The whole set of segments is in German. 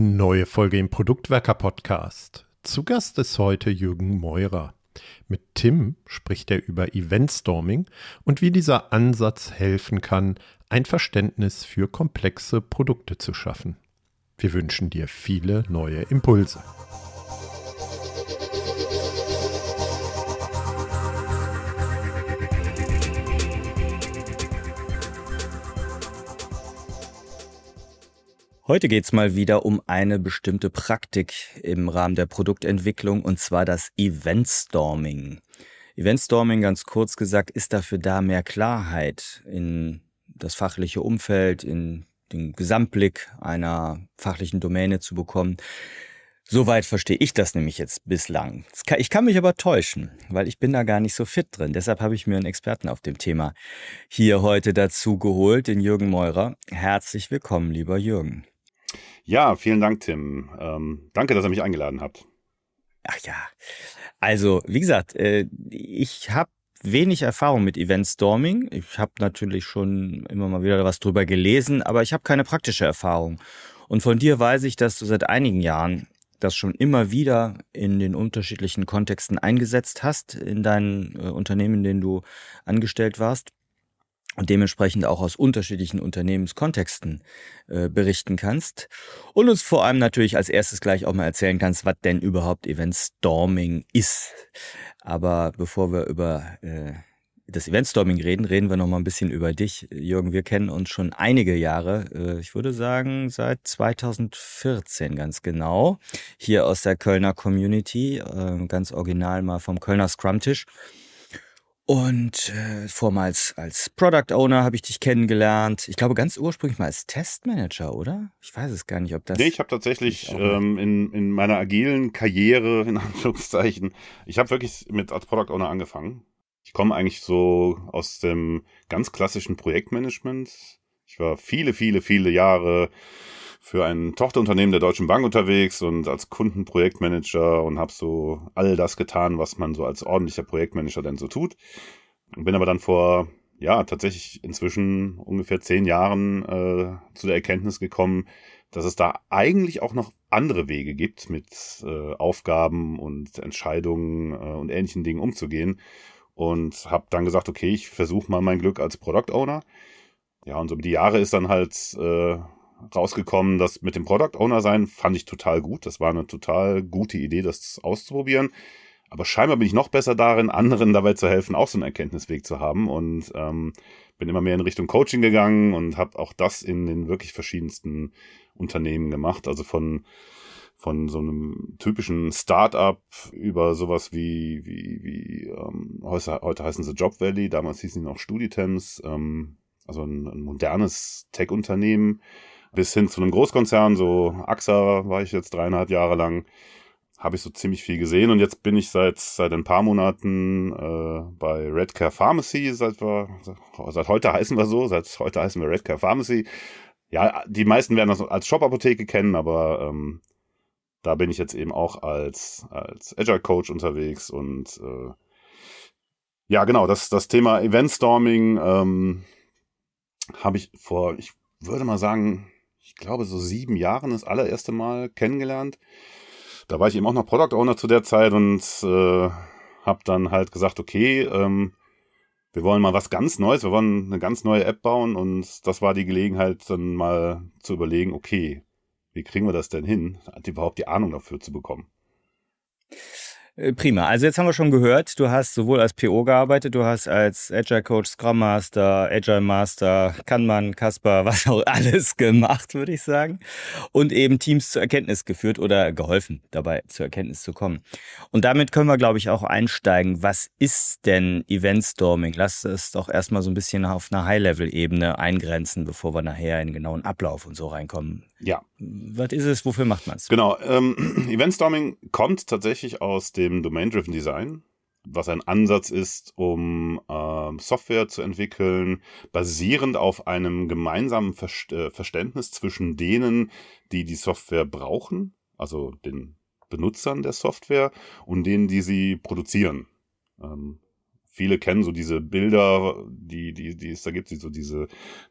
Neue Folge im Produktwerker Podcast. Zu Gast ist heute Jürgen Meurer. Mit Tim spricht er über Eventstorming und wie dieser Ansatz helfen kann, ein Verständnis für komplexe Produkte zu schaffen. Wir wünschen dir viele neue Impulse. Heute geht's mal wieder um eine bestimmte Praktik im Rahmen der Produktentwicklung und zwar das Eventstorming. Eventstorming, ganz kurz gesagt, ist dafür da, mehr Klarheit in das fachliche Umfeld, in den Gesamtblick einer fachlichen Domäne zu bekommen. Soweit verstehe ich das nämlich jetzt bislang. Ich kann mich aber täuschen, weil ich bin da gar nicht so fit drin. Deshalb habe ich mir einen Experten auf dem Thema hier heute dazu geholt, den Jürgen Meurer. Herzlich willkommen, lieber Jürgen. Ja, vielen Dank, Tim. Ähm, danke, dass ihr mich eingeladen habt. Ach ja. Also, wie gesagt, äh, ich habe wenig Erfahrung mit Eventstorming. Ich habe natürlich schon immer mal wieder was drüber gelesen, aber ich habe keine praktische Erfahrung. Und von dir weiß ich, dass du seit einigen Jahren das schon immer wieder in den unterschiedlichen Kontexten eingesetzt hast, in deinen äh, Unternehmen, in denen du angestellt warst und dementsprechend auch aus unterschiedlichen Unternehmenskontexten äh, berichten kannst und uns vor allem natürlich als erstes gleich auch mal erzählen kannst, was denn überhaupt Event Storming ist. Aber bevor wir über äh, das Eventstorming reden, reden wir noch mal ein bisschen über dich. Jürgen, wir kennen uns schon einige Jahre, äh, ich würde sagen seit 2014 ganz genau, hier aus der Kölner Community, äh, ganz original mal vom Kölner Scrum-Tisch. Und äh, vormals als Product Owner habe ich dich kennengelernt. Ich glaube ganz ursprünglich mal als Testmanager, oder? Ich weiß es gar nicht, ob das. Nee, ich habe tatsächlich ähm, in, in meiner agilen Karriere, in Anführungszeichen, ich habe wirklich mit als Product Owner angefangen. Ich komme eigentlich so aus dem ganz klassischen Projektmanagement. Ich war viele, viele, viele Jahre für ein Tochterunternehmen der Deutschen Bank unterwegs und als Kundenprojektmanager und habe so all das getan, was man so als ordentlicher Projektmanager denn so tut. Bin aber dann vor, ja, tatsächlich inzwischen ungefähr zehn Jahren äh, zu der Erkenntnis gekommen, dass es da eigentlich auch noch andere Wege gibt, mit äh, Aufgaben und Entscheidungen äh, und ähnlichen Dingen umzugehen. Und habe dann gesagt, okay, ich versuche mal mein Glück als Product Owner. Ja, und so über die Jahre ist dann halt äh, rausgekommen, dass mit dem Product Owner sein fand ich total gut. Das war eine total gute Idee, das auszuprobieren. Aber scheinbar bin ich noch besser darin, anderen dabei zu helfen, auch so einen Erkenntnisweg zu haben. Und ähm, bin immer mehr in Richtung Coaching gegangen und habe auch das in den wirklich verschiedensten Unternehmen gemacht. Also von von so einem typischen Start-up über sowas wie, wie, wie ähm, heute, heute heißen sie Job Valley, damals hießen sie noch Studitems, ähm, also ein, ein modernes Tech-Unternehmen, bis hin zu einem Großkonzern, so AXA war ich jetzt dreieinhalb Jahre lang, habe ich so ziemlich viel gesehen und jetzt bin ich seit seit ein paar Monaten äh, bei Redcare Pharmacy, seit wir seit heute heißen wir so, seit heute heißen wir Redcare Pharmacy. Ja, die meisten werden das als Shop-Apotheke kennen, aber ähm, da bin ich jetzt eben auch als als Agile Coach unterwegs und äh, ja, genau, das das Thema Eventstorming ähm, habe ich vor, ich würde mal sagen, ich glaube, so sieben Jahren das allererste Mal kennengelernt. Da war ich eben auch noch Product Owner zu der Zeit und äh, habe dann halt gesagt, okay, ähm, wir wollen mal was ganz Neues, wir wollen eine ganz neue App bauen und das war die Gelegenheit, dann mal zu überlegen, okay, wie kriegen wir das denn hin, überhaupt die Ahnung dafür zu bekommen. Äh, prima. Also jetzt haben wir schon gehört, du hast sowohl als PO gearbeitet, du hast als Agile Coach, Scrum Master, Agile Master, Kanban, Kasper, was auch alles gemacht, würde ich sagen. Und eben Teams zur Erkenntnis geführt oder geholfen, dabei zur Erkenntnis zu kommen. Und damit können wir, glaube ich, auch einsteigen. Was ist denn Event Storming? Lass es doch erstmal so ein bisschen auf einer High-Level-Ebene eingrenzen, bevor wir nachher in den genauen Ablauf und so reinkommen. Ja. Was ist es? Wofür macht man es? Genau. Ähm, Event Storming kommt tatsächlich aus dem dem Domain-Driven Design, was ein Ansatz ist, um äh, Software zu entwickeln, basierend auf einem gemeinsamen Ver äh, Verständnis zwischen denen, die die Software brauchen, also den Benutzern der Software und denen, die sie produzieren. Ähm, viele kennen so diese Bilder, die, die, die es da gibt, so diese,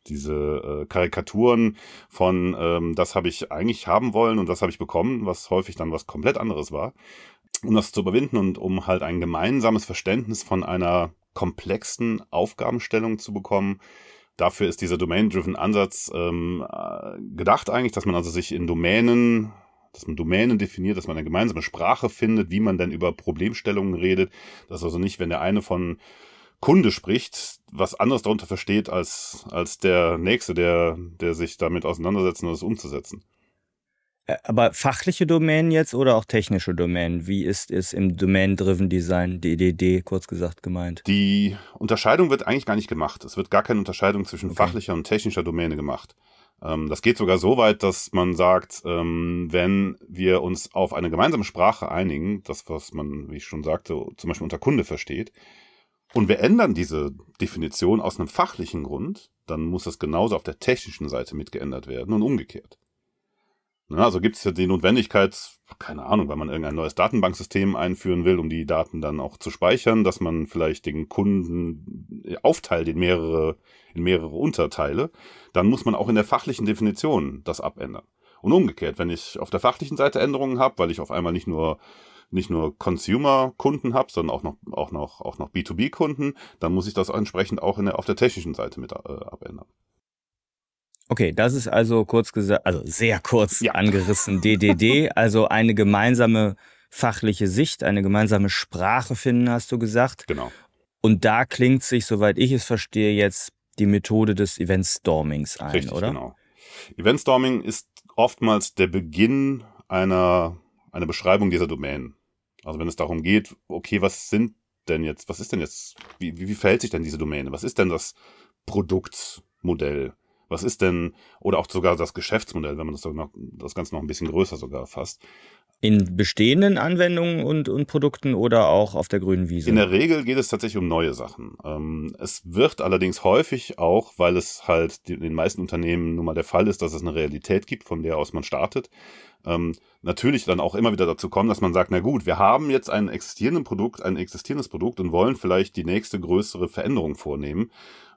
diese äh, Karikaturen von, ähm, das habe ich eigentlich haben wollen und das habe ich bekommen, was häufig dann was komplett anderes war. Um das zu überwinden und um halt ein gemeinsames Verständnis von einer komplexen Aufgabenstellung zu bekommen, dafür ist dieser Domain-Driven Ansatz ähm, äh, gedacht eigentlich, dass man also sich in Domänen dass man Domänen definiert, dass man eine gemeinsame Sprache findet, wie man denn über Problemstellungen redet, dass also nicht, wenn der eine von Kunde spricht, was anderes darunter versteht als, als der Nächste, der, der sich damit auseinandersetzt und das umzusetzen. Aber fachliche Domänen jetzt oder auch technische Domänen? Wie ist es im Domain-Driven Design, DDD, kurz gesagt gemeint? Die Unterscheidung wird eigentlich gar nicht gemacht. Es wird gar keine Unterscheidung zwischen okay. fachlicher und technischer Domäne gemacht. Ähm, das geht sogar so weit, dass man sagt, ähm, wenn wir uns auf eine gemeinsame Sprache einigen, das, was man, wie ich schon sagte, zum Beispiel unter Kunde versteht, und wir ändern diese Definition aus einem fachlichen Grund, dann muss das genauso auf der technischen Seite mitgeändert werden und umgekehrt. Na, also gibt es ja die Notwendigkeit, keine Ahnung, wenn man irgendein neues Datenbanksystem einführen will, um die Daten dann auch zu speichern, dass man vielleicht den Kunden aufteilt in mehrere, in mehrere Unterteile, dann muss man auch in der fachlichen Definition das abändern. Und umgekehrt, wenn ich auf der fachlichen Seite Änderungen habe, weil ich auf einmal nicht nur nicht nur Consumer-Kunden habe, sondern auch noch, auch noch, auch noch B2B-Kunden, dann muss ich das entsprechend auch in der, auf der technischen Seite mit äh, abändern. Okay, das ist also kurz gesagt, also sehr kurz ja. angerissen DDD, also eine gemeinsame fachliche Sicht, eine gemeinsame Sprache finden, hast du gesagt. Genau. Und da klingt sich, soweit ich es verstehe, jetzt die Methode des Event-Stormings ein, Richtig, oder? Genau. Event-Storming ist oftmals der Beginn einer, einer Beschreibung dieser Domänen. Also wenn es darum geht, okay, was sind denn jetzt, was ist denn jetzt, wie, wie, wie verhält sich denn diese Domäne? Was ist denn das Produktmodell? Was ist denn, oder auch sogar das Geschäftsmodell, wenn man das, noch, das Ganze noch ein bisschen größer sogar fasst. In bestehenden Anwendungen und, und Produkten oder auch auf der grünen Wiese? In der Regel geht es tatsächlich um neue Sachen. Ähm, es wird allerdings häufig auch, weil es halt in den meisten Unternehmen nun mal der Fall ist, dass es eine Realität gibt, von der aus man startet, ähm, natürlich dann auch immer wieder dazu kommen, dass man sagt, na gut, wir haben jetzt ein existierendes Produkt, ein existierendes Produkt und wollen vielleicht die nächste größere Veränderung vornehmen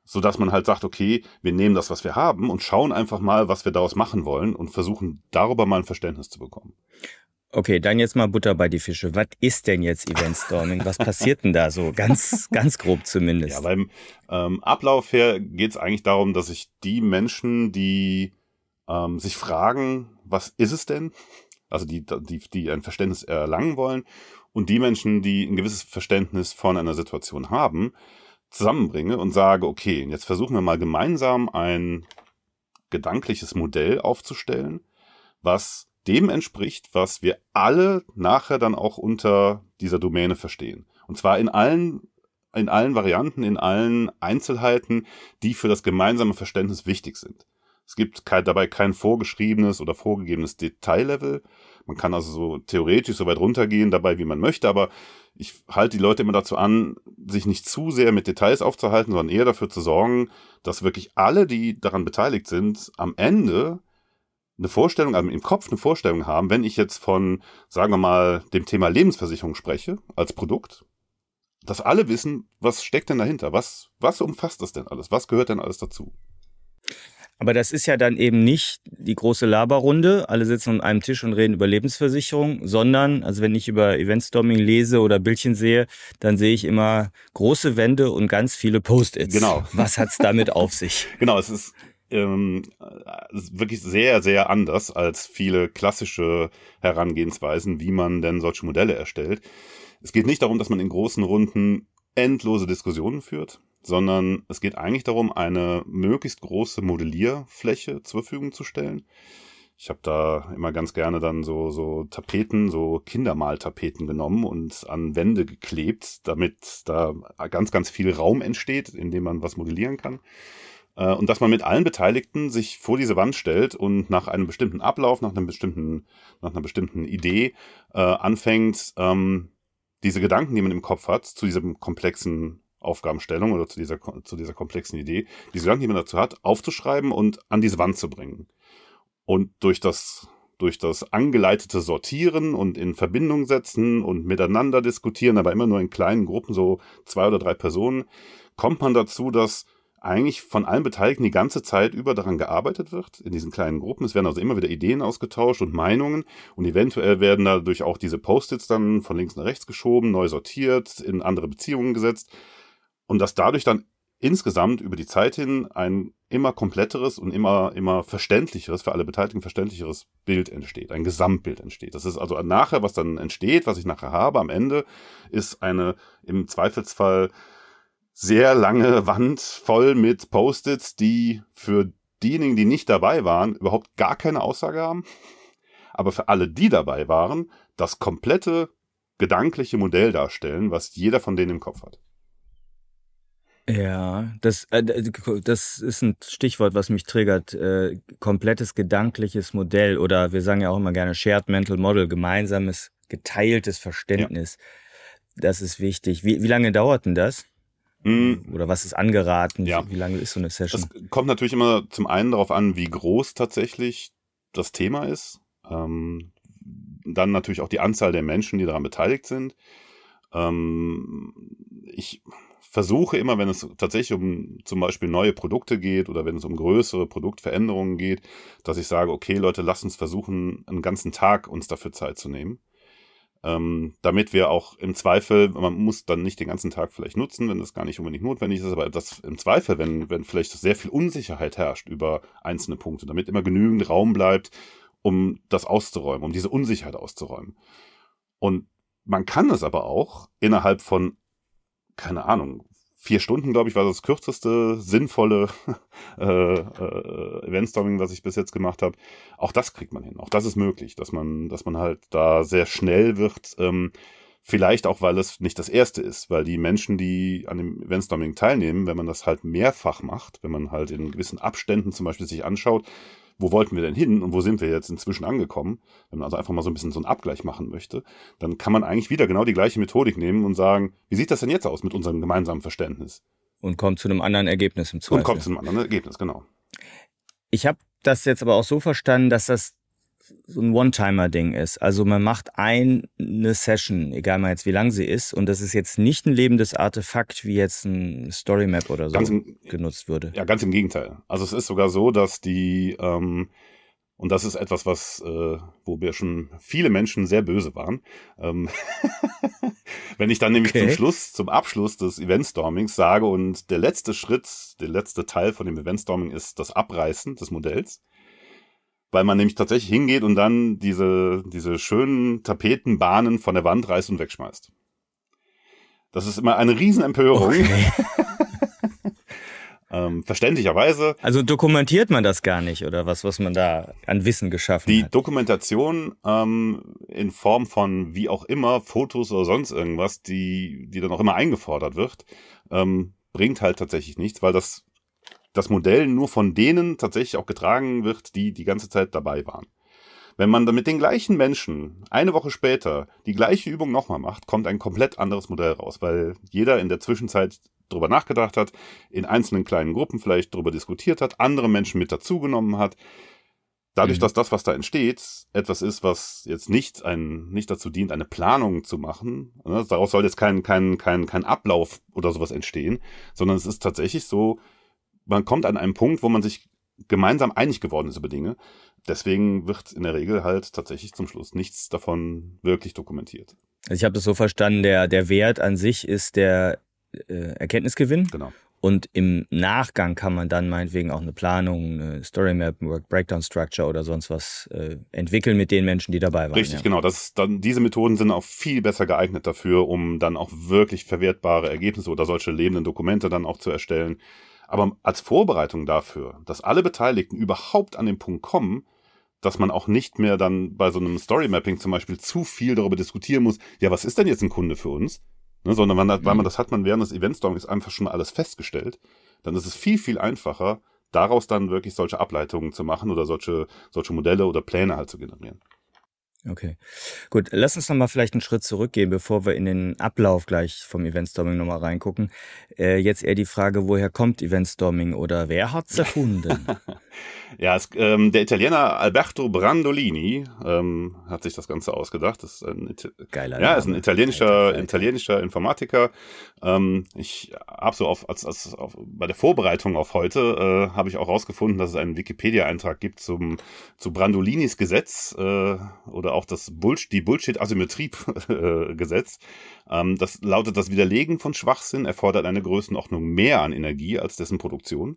so dass man halt sagt, okay, wir nehmen das, was wir haben und schauen einfach mal, was wir daraus machen wollen und versuchen darüber mal ein Verständnis zu bekommen. Okay, dann jetzt mal Butter bei die Fische. Was ist denn jetzt Event Storming? Was passiert denn da so? Ganz, ganz grob zumindest. Ja, beim ähm, Ablauf her geht es eigentlich darum, dass sich die Menschen, die ähm, sich fragen, was ist es denn? Also die, die, die ein Verständnis erlangen wollen und die Menschen, die ein gewisses Verständnis von einer Situation haben, zusammenbringe und sage, okay, jetzt versuchen wir mal gemeinsam ein gedankliches Modell aufzustellen, was dem entspricht, was wir alle nachher dann auch unter dieser Domäne verstehen. Und zwar in allen, in allen Varianten, in allen Einzelheiten, die für das gemeinsame Verständnis wichtig sind. Es gibt dabei kein vorgeschriebenes oder vorgegebenes Detaillevel. Man kann also so theoretisch so weit runtergehen dabei, wie man möchte, aber ich halte die Leute immer dazu an, sich nicht zu sehr mit Details aufzuhalten, sondern eher dafür zu sorgen, dass wirklich alle, die daran beteiligt sind, am Ende eine Vorstellung, also im Kopf eine Vorstellung haben, wenn ich jetzt von, sagen wir mal, dem Thema Lebensversicherung spreche, als Produkt, dass alle wissen, was steckt denn dahinter? Was, was umfasst das denn alles? Was gehört denn alles dazu? Aber das ist ja dann eben nicht die große Laberrunde, alle sitzen an einem Tisch und reden über Lebensversicherung, sondern, also wenn ich über Eventstorming lese oder Bildchen sehe, dann sehe ich immer große Wände und ganz viele Post-its. Genau. Was hat's damit auf sich? Genau, es ist ähm, wirklich sehr, sehr anders als viele klassische Herangehensweisen, wie man denn solche Modelle erstellt. Es geht nicht darum, dass man in großen Runden endlose Diskussionen führt, sondern es geht eigentlich darum, eine möglichst große Modellierfläche zur Verfügung zu stellen. Ich habe da immer ganz gerne dann so, so Tapeten, so Kindermaltapeten genommen und an Wände geklebt, damit da ganz, ganz viel Raum entsteht, in dem man was modellieren kann. Äh, und dass man mit allen Beteiligten sich vor diese Wand stellt und nach einem bestimmten Ablauf, nach einem bestimmten, nach einer bestimmten Idee äh, anfängt, ähm, diese Gedanken, die man im Kopf hat, zu diesem komplexen Aufgabenstellung oder zu dieser, zu dieser komplexen Idee, diese Gedanken, die man dazu hat, aufzuschreiben und an diese Wand zu bringen. Und durch das durch das angeleitete Sortieren und in Verbindung setzen und miteinander diskutieren, aber immer nur in kleinen Gruppen, so zwei oder drei Personen, kommt man dazu, dass eigentlich von allen Beteiligten die ganze Zeit über daran gearbeitet wird, in diesen kleinen Gruppen. Es werden also immer wieder Ideen ausgetauscht und Meinungen und eventuell werden dadurch auch diese Post-its dann von links nach rechts geschoben, neu sortiert, in andere Beziehungen gesetzt und dass dadurch dann insgesamt über die Zeit hin ein immer kompletteres und immer, immer verständlicheres, für alle Beteiligten verständlicheres Bild entsteht, ein Gesamtbild entsteht. Das ist also nachher, was dann entsteht, was ich nachher habe am Ende, ist eine im Zweifelsfall sehr lange Wand voll mit Post-its, die für diejenigen, die nicht dabei waren, überhaupt gar keine Aussage haben. Aber für alle, die dabei waren, das komplette gedankliche Modell darstellen, was jeder von denen im Kopf hat. Ja, das, äh, das ist ein Stichwort, was mich triggert. Äh, komplettes gedankliches Modell oder wir sagen ja auch immer gerne Shared Mental Model, gemeinsames, geteiltes Verständnis. Ja. Das ist wichtig. Wie, wie lange dauert denn das? Mhm. Oder was ist angeraten? Ja. Wie lange ist so eine Session? Das kommt natürlich immer zum einen darauf an, wie groß tatsächlich das Thema ist. Ähm, dann natürlich auch die Anzahl der Menschen, die daran beteiligt sind. Ähm, ich versuche immer, wenn es tatsächlich um zum Beispiel neue Produkte geht oder wenn es um größere Produktveränderungen geht, dass ich sage, okay, Leute, lasst uns versuchen, einen ganzen Tag uns dafür Zeit zu nehmen ähm, damit wir auch im Zweifel, man muss dann nicht den ganzen Tag vielleicht nutzen, wenn das gar nicht unbedingt notwendig ist, aber das im Zweifel, wenn, wenn vielleicht sehr viel Unsicherheit herrscht über einzelne Punkte, damit immer genügend Raum bleibt, um das auszuräumen, um diese Unsicherheit auszuräumen. Und man kann es aber auch innerhalb von, keine Ahnung, vier Stunden, glaube ich, war das kürzeste sinnvolle äh, äh, Eventstorming, was ich bis jetzt gemacht habe. Auch das kriegt man hin. Auch das ist möglich, dass man, dass man halt da sehr schnell wird. Ähm, vielleicht auch, weil es nicht das erste ist, weil die Menschen, die an dem Eventstorming teilnehmen, wenn man das halt mehrfach macht, wenn man halt in gewissen Abständen zum Beispiel sich anschaut, wo wollten wir denn hin und wo sind wir jetzt inzwischen angekommen, wenn man also einfach mal so ein bisschen so einen Abgleich machen möchte, dann kann man eigentlich wieder genau die gleiche Methodik nehmen und sagen, wie sieht das denn jetzt aus mit unserem gemeinsamen Verständnis? Und kommt zu einem anderen Ergebnis im Zweifel. Und kommt zu einem anderen Ergebnis, genau. Ich habe das jetzt aber auch so verstanden, dass das so ein One-Timer-Ding ist. Also man macht eine Session, egal mal jetzt wie lang sie ist, und das ist jetzt nicht ein lebendes Artefakt, wie jetzt ein Storymap oder so im, genutzt würde. Ja, ganz im Gegenteil. Also es ist sogar so, dass die, ähm, und das ist etwas, was, äh, wo wir schon viele Menschen sehr böse waren. Ähm Wenn ich dann nämlich okay. zum Schluss, zum Abschluss des Eventstormings sage und der letzte Schritt, der letzte Teil von dem Eventstorming ist das Abreißen des Modells, weil man nämlich tatsächlich hingeht und dann diese, diese schönen Tapetenbahnen von der Wand reißt und wegschmeißt. Das ist immer eine Riesenempörung. Okay. ähm, verständlicherweise. Also dokumentiert man das gar nicht oder was, was man da an Wissen geschaffen die hat? Die Dokumentation ähm, in Form von wie auch immer Fotos oder sonst irgendwas, die, die dann auch immer eingefordert wird, ähm, bringt halt tatsächlich nichts, weil das das Modell nur von denen tatsächlich auch getragen wird, die die ganze Zeit dabei waren. Wenn man dann mit den gleichen Menschen eine Woche später die gleiche Übung nochmal macht, kommt ein komplett anderes Modell raus, weil jeder in der Zwischenzeit drüber nachgedacht hat, in einzelnen kleinen Gruppen vielleicht drüber diskutiert hat, andere Menschen mit dazugenommen hat. Dadurch, mhm. dass das, was da entsteht, etwas ist, was jetzt nicht ein, nicht dazu dient, eine Planung zu machen, ne, daraus soll jetzt kein, kein, kein, kein Ablauf oder sowas entstehen, sondern es ist tatsächlich so, man kommt an einen Punkt, wo man sich gemeinsam einig geworden ist über Dinge. Deswegen wird in der Regel halt tatsächlich zum Schluss nichts davon wirklich dokumentiert. Also ich habe das so verstanden, der, der Wert an sich ist der äh, Erkenntnisgewinn. Genau. Und im Nachgang kann man dann meinetwegen auch eine Planung, eine Story Map, Work Breakdown Structure oder sonst was äh, entwickeln mit den Menschen, die dabei waren. Richtig, ja. genau. Das dann, diese Methoden sind auch viel besser geeignet dafür, um dann auch wirklich verwertbare Ergebnisse oder solche lebenden Dokumente dann auch zu erstellen. Aber als Vorbereitung dafür, dass alle Beteiligten überhaupt an den Punkt kommen, dass man auch nicht mehr dann bei so einem Story Mapping zum Beispiel zu viel darüber diskutieren muss, ja, was ist denn jetzt ein Kunde für uns? Ne, sondern man, mhm. weil man das hat man während des Eventstormings einfach schon alles festgestellt. Dann ist es viel, viel einfacher, daraus dann wirklich solche Ableitungen zu machen oder solche, solche Modelle oder Pläne halt zu generieren. Okay, gut. Lass uns nochmal vielleicht einen Schritt zurückgehen, bevor wir in den Ablauf gleich vom Eventstorming nochmal reingucken. Äh, jetzt eher die Frage, woher kommt Eventstorming oder wer hat's erfunden? ja, es, ähm, der Italiener Alberto Brandolini ähm, hat sich das Ganze ausgedacht. Das ist ein, Geiler ja, ist ein italienischer, italienischer Informatiker. Ähm, ich habe so auf, als, als auf, bei der Vorbereitung auf heute äh, habe ich auch rausgefunden, dass es einen Wikipedia-Eintrag gibt zum zu Brandolinis Gesetz äh, oder auch das Bullshit, die Bullshit-Asymmetrie-Gesetz. ähm, das lautet, das Widerlegen von Schwachsinn erfordert eine Größenordnung mehr an Energie als dessen Produktion.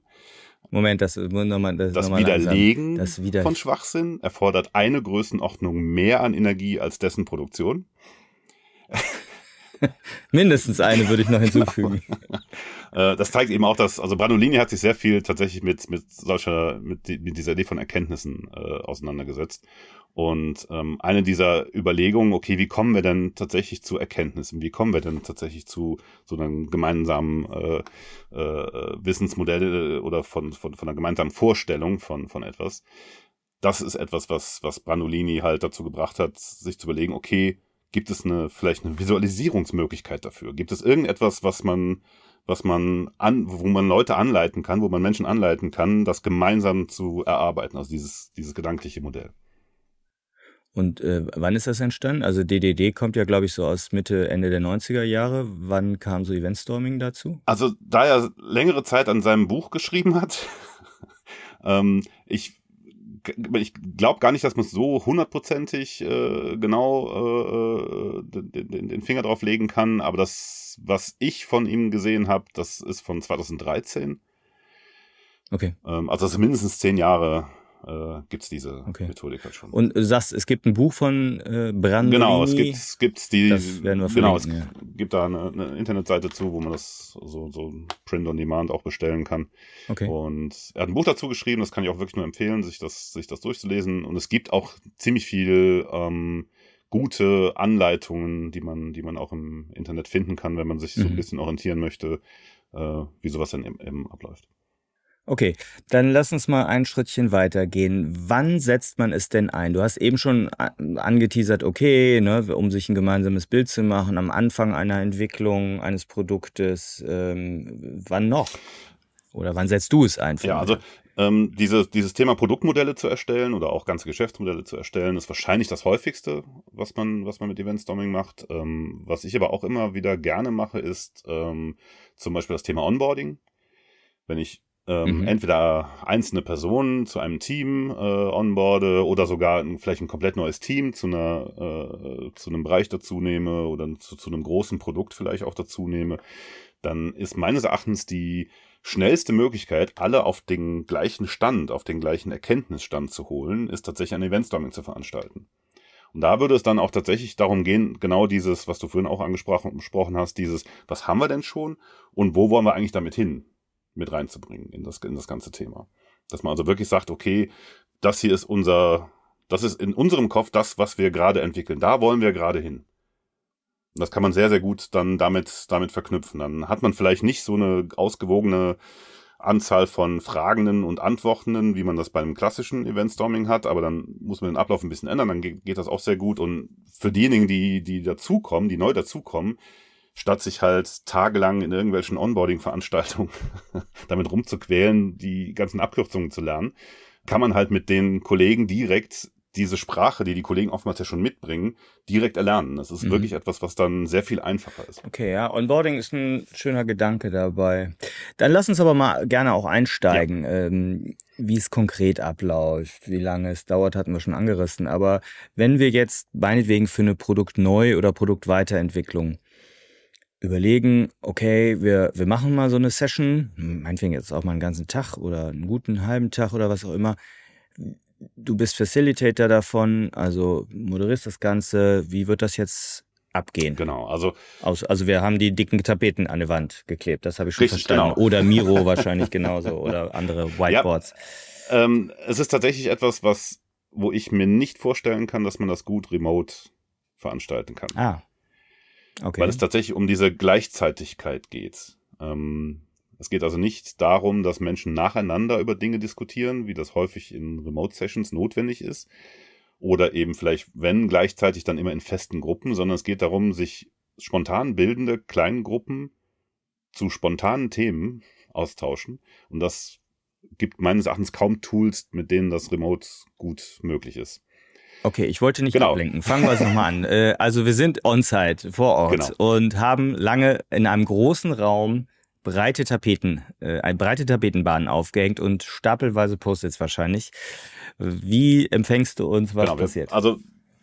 Moment, das, nochmal, das, das Widerlegen das wieder von Schwachsinn erfordert eine Größenordnung mehr an Energie als dessen Produktion. Mindestens eine würde ich noch hinzufügen. Äh, das zeigt eben auch, dass, also Brandolini hat sich sehr viel tatsächlich mit, mit solcher, mit, mit dieser Idee von Erkenntnissen äh, auseinandergesetzt. Und ähm, eine dieser Überlegungen, okay, wie kommen wir denn tatsächlich zu Erkenntnissen? Wie kommen wir denn tatsächlich zu so einem gemeinsamen äh, äh, Wissensmodell oder von, von, von einer gemeinsamen Vorstellung von, von etwas? Das ist etwas, was, was Brandolini halt dazu gebracht hat, sich zu überlegen, okay, gibt es eine, vielleicht eine Visualisierungsmöglichkeit dafür? Gibt es irgendetwas, was man, was man an, wo man Leute anleiten kann, wo man Menschen anleiten kann, das gemeinsam zu erarbeiten, also dieses, dieses gedankliche Modell? Und äh, wann ist das entstanden? Also DDD kommt ja, glaube ich, so aus Mitte, Ende der 90er Jahre. Wann kam so Eventstorming dazu? Also da er längere Zeit an seinem Buch geschrieben hat, ähm, ich ich glaube gar nicht, dass man es so hundertprozentig äh, genau äh, den, den Finger drauf legen kann, aber das, was ich von ihm gesehen habe, das ist von 2013. Okay. Ähm, also das ist mindestens zehn Jahre äh, gibt es diese okay. Methodik halt schon. Und du sagst, es gibt ein Buch von äh, Brandolini. Genau, es gibt gibt's die. Das werden wir genau, es ja. gibt da eine, eine, Internetseite zu, wo man das so, so Print on Demand auch bestellen kann. Okay. Und er hat ein Buch dazu geschrieben, das kann ich auch wirklich nur empfehlen, sich das, sich das durchzulesen. Und es gibt auch ziemlich viel ähm, gute Anleitungen, die man, die man auch im Internet finden kann, wenn man sich so ein mhm. bisschen orientieren möchte, äh, wie sowas dann eben abläuft. Okay, dann lass uns mal ein Schrittchen weitergehen. Wann setzt man es denn ein? Du hast eben schon angeteasert, okay, ne, um sich ein gemeinsames Bild zu machen, am Anfang einer Entwicklung eines Produktes. Ähm, wann noch? Oder wann setzt du es ein? Ja, also ähm, diese, dieses Thema Produktmodelle zu erstellen oder auch ganze Geschäftsmodelle zu erstellen, ist wahrscheinlich das häufigste, was man, was man mit Event Storming macht. Ähm, was ich aber auch immer wieder gerne mache, ist ähm, zum Beispiel das Thema Onboarding. Wenn ich ähm, mhm. entweder einzelne Personen zu einem Team äh, onboarde oder sogar ein, vielleicht ein komplett neues Team zu einer äh, zu einem Bereich dazu nehme oder zu, zu einem großen Produkt vielleicht auch dazu nehme, dann ist meines Erachtens die schnellste Möglichkeit, alle auf den gleichen Stand, auf den gleichen Erkenntnisstand zu holen, ist tatsächlich ein Eventstorming zu veranstalten. Und da würde es dann auch tatsächlich darum gehen, genau dieses, was du vorhin auch angesprochen hast, dieses, was haben wir denn schon und wo wollen wir eigentlich damit hin? Mit reinzubringen in das, in das ganze Thema. Dass man also wirklich sagt, okay, das hier ist unser, das ist in unserem Kopf das, was wir gerade entwickeln. Da wollen wir gerade hin. Und das kann man sehr, sehr gut dann damit, damit verknüpfen. Dann hat man vielleicht nicht so eine ausgewogene Anzahl von Fragenden und Antwortenden, wie man das beim klassischen Eventstorming hat, aber dann muss man den Ablauf ein bisschen ändern, dann geht, das auch sehr gut. Und für diejenigen, die, die dazukommen, die neu dazukommen, statt sich halt tagelang in irgendwelchen Onboarding-Veranstaltungen damit rumzuquälen, die ganzen Abkürzungen zu lernen, kann man halt mit den Kollegen direkt diese Sprache, die die Kollegen oftmals ja schon mitbringen, direkt erlernen. Das ist mhm. wirklich etwas, was dann sehr viel einfacher ist. Okay, ja, Onboarding ist ein schöner Gedanke dabei. Dann lass uns aber mal gerne auch einsteigen, ja. ähm, wie es konkret abläuft, wie lange es dauert, hatten wir schon angerissen. Aber wenn wir jetzt meinetwegen für eine Produktneu- oder Produktweiterentwicklung überlegen, okay, wir, wir machen mal so eine Session, meinetwegen jetzt auch mal einen ganzen Tag oder einen guten halben Tag oder was auch immer. Du bist Facilitator davon, also moderierst das Ganze. Wie wird das jetzt abgehen? Genau, also. Aus, also wir haben die dicken Tapeten an die Wand geklebt, das habe ich schon richtig, verstanden. Genau. Oder Miro wahrscheinlich genauso oder andere Whiteboards. Ja, ähm, es ist tatsächlich etwas, was, wo ich mir nicht vorstellen kann, dass man das gut remote veranstalten kann. Ah, Okay. Weil es tatsächlich um diese Gleichzeitigkeit geht. Ähm, es geht also nicht darum, dass Menschen nacheinander über Dinge diskutieren, wie das häufig in Remote-Sessions notwendig ist. oder eben vielleicht, wenn gleichzeitig dann immer in festen Gruppen, sondern es geht darum, sich spontan bildende kleinen Gruppen zu spontanen Themen austauschen. Und das gibt meines Erachtens kaum Tools, mit denen das Remote gut möglich ist. Okay, ich wollte nicht genau. ablenken. Fangen wir es nochmal an. Äh, also wir sind on-site, vor Ort genau. und haben lange in einem großen Raum breite Tapeten, äh, eine breite Tapetenbahn aufgehängt und stapelweise Post-its wahrscheinlich. Wie empfängst du uns, was genau, passiert? Also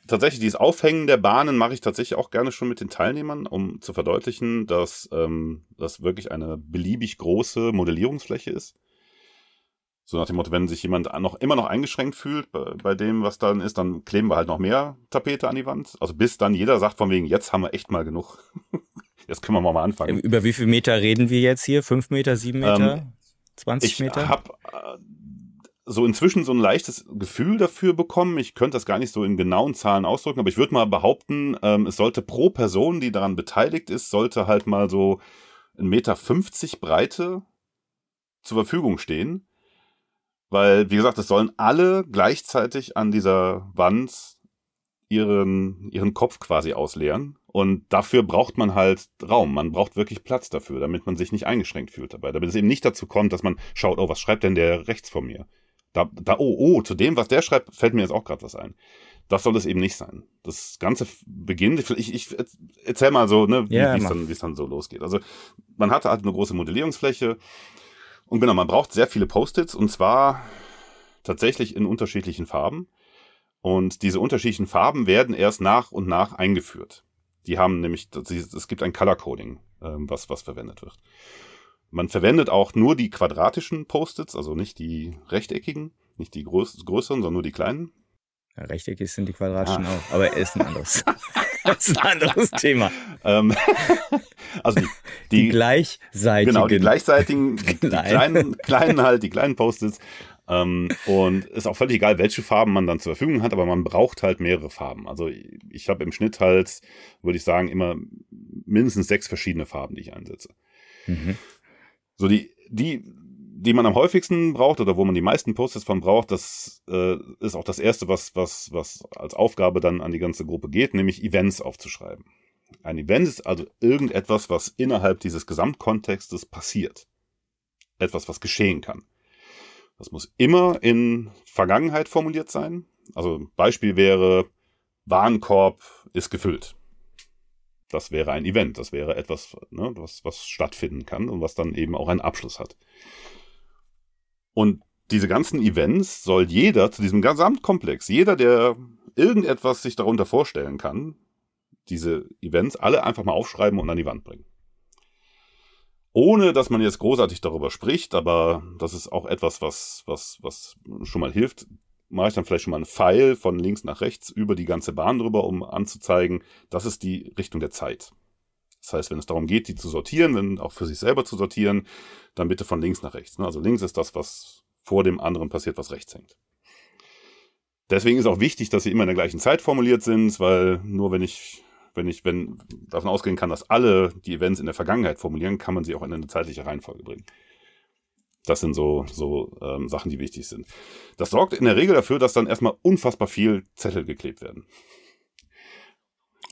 tatsächlich dieses Aufhängen der Bahnen mache ich tatsächlich auch gerne schon mit den Teilnehmern, um zu verdeutlichen, dass ähm, das wirklich eine beliebig große Modellierungsfläche ist. So nach dem Motto, wenn sich jemand noch immer noch eingeschränkt fühlt bei, bei, dem, was dann ist, dann kleben wir halt noch mehr Tapete an die Wand. Also bis dann jeder sagt von wegen, jetzt haben wir echt mal genug. jetzt können wir mal anfangen. Über wie viel Meter reden wir jetzt hier? Fünf Meter, sieben Meter? Ähm, 20 Meter? Ich habe äh, so inzwischen so ein leichtes Gefühl dafür bekommen. Ich könnte das gar nicht so in genauen Zahlen ausdrücken, aber ich würde mal behaupten, ähm, es sollte pro Person, die daran beteiligt ist, sollte halt mal so ein Meter 50 Breite zur Verfügung stehen. Weil, wie gesagt, es sollen alle gleichzeitig an dieser Wand ihren, ihren Kopf quasi ausleeren. Und dafür braucht man halt Raum. Man braucht wirklich Platz dafür, damit man sich nicht eingeschränkt fühlt dabei. Damit es eben nicht dazu kommt, dass man schaut, oh, was schreibt denn der rechts von mir? Da, da, oh, oh, zu dem, was der schreibt, fällt mir jetzt auch gerade was ein. Das soll es eben nicht sein. Das Ganze beginnt, ich, ich erzähl mal so, ne, wie ja, es dann, dann so losgeht. Also man hatte halt eine große Modellierungsfläche und genau, man braucht sehr viele Post-its und zwar tatsächlich in unterschiedlichen Farben. Und diese unterschiedlichen Farben werden erst nach und nach eingeführt. Die haben nämlich, es gibt ein Color Coding, ähm, was, was verwendet wird. Man verwendet auch nur die quadratischen Post-its, also nicht die rechteckigen, nicht die größeren, sondern nur die kleinen. Ja, rechteckig sind die quadratischen ah. auch, aber ist ein anderes. das ist ein anderes Thema. Ähm, also die, die, die, gleichseitigen. Genau, die gleichseitigen, die, die kleinen, kleinen halt, die kleinen Post-its. Ähm, und ist auch völlig egal, welche Farben man dann zur Verfügung hat, aber man braucht halt mehrere Farben. Also ich habe im Schnitt halt, würde ich sagen, immer mindestens sechs verschiedene Farben, die ich einsetze. Mhm. So die, die, die man am häufigsten braucht oder wo man die meisten Post-its von braucht, das äh, ist auch das erste, was, was, was als Aufgabe dann an die ganze Gruppe geht, nämlich Events aufzuschreiben. Ein Event ist also irgendetwas, was innerhalb dieses Gesamtkontextes passiert. Etwas, was geschehen kann. Das muss immer in Vergangenheit formuliert sein. Also Beispiel wäre, Warenkorb ist gefüllt. Das wäre ein Event, das wäre etwas, ne, was, was stattfinden kann und was dann eben auch einen Abschluss hat. Und diese ganzen Events soll jeder zu diesem Gesamtkomplex, jeder, der irgendetwas sich darunter vorstellen kann, diese Events alle einfach mal aufschreiben und an die Wand bringen. Ohne dass man jetzt großartig darüber spricht, aber das ist auch etwas, was, was, was schon mal hilft, mache ich dann vielleicht schon mal einen Pfeil von links nach rechts über die ganze Bahn drüber, um anzuzeigen, das ist die Richtung der Zeit. Das heißt, wenn es darum geht, die zu sortieren, wenn auch für sich selber zu sortieren, dann bitte von links nach rechts. Ne? Also links ist das, was vor dem anderen passiert, was rechts hängt. Deswegen ist auch wichtig, dass sie immer in der gleichen Zeit formuliert sind, weil nur wenn ich, wenn ich, wenn davon ausgehen kann, dass alle die Events in der Vergangenheit formulieren, kann man sie auch in eine zeitliche Reihenfolge bringen. Das sind so, so ähm, Sachen, die wichtig sind. Das sorgt in der Regel dafür, dass dann erstmal unfassbar viel Zettel geklebt werden.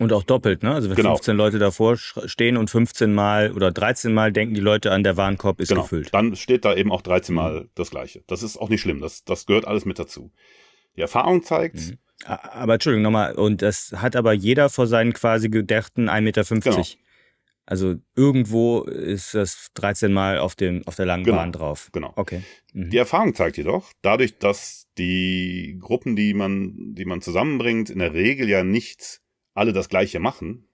Und auch doppelt, ne? Also wenn genau. 15 Leute davor stehen und 15 Mal oder 13 Mal denken die Leute an, der Warenkorb ist genau. gefüllt. Dann steht da eben auch 13 Mal mhm. das Gleiche. Das ist auch nicht schlimm. Das, das gehört alles mit dazu. Die Erfahrung zeigt. Mhm. Aber Entschuldigung nochmal, und das hat aber jeder vor seinen quasi gedachten 1,50 Meter. Genau. Also irgendwo ist das 13 Mal auf, dem, auf der langen genau. Bahn drauf. Genau. Okay. Mhm. Die Erfahrung zeigt jedoch, dadurch, dass die Gruppen, die man, die man zusammenbringt, in der Regel ja nicht alle das Gleiche machen,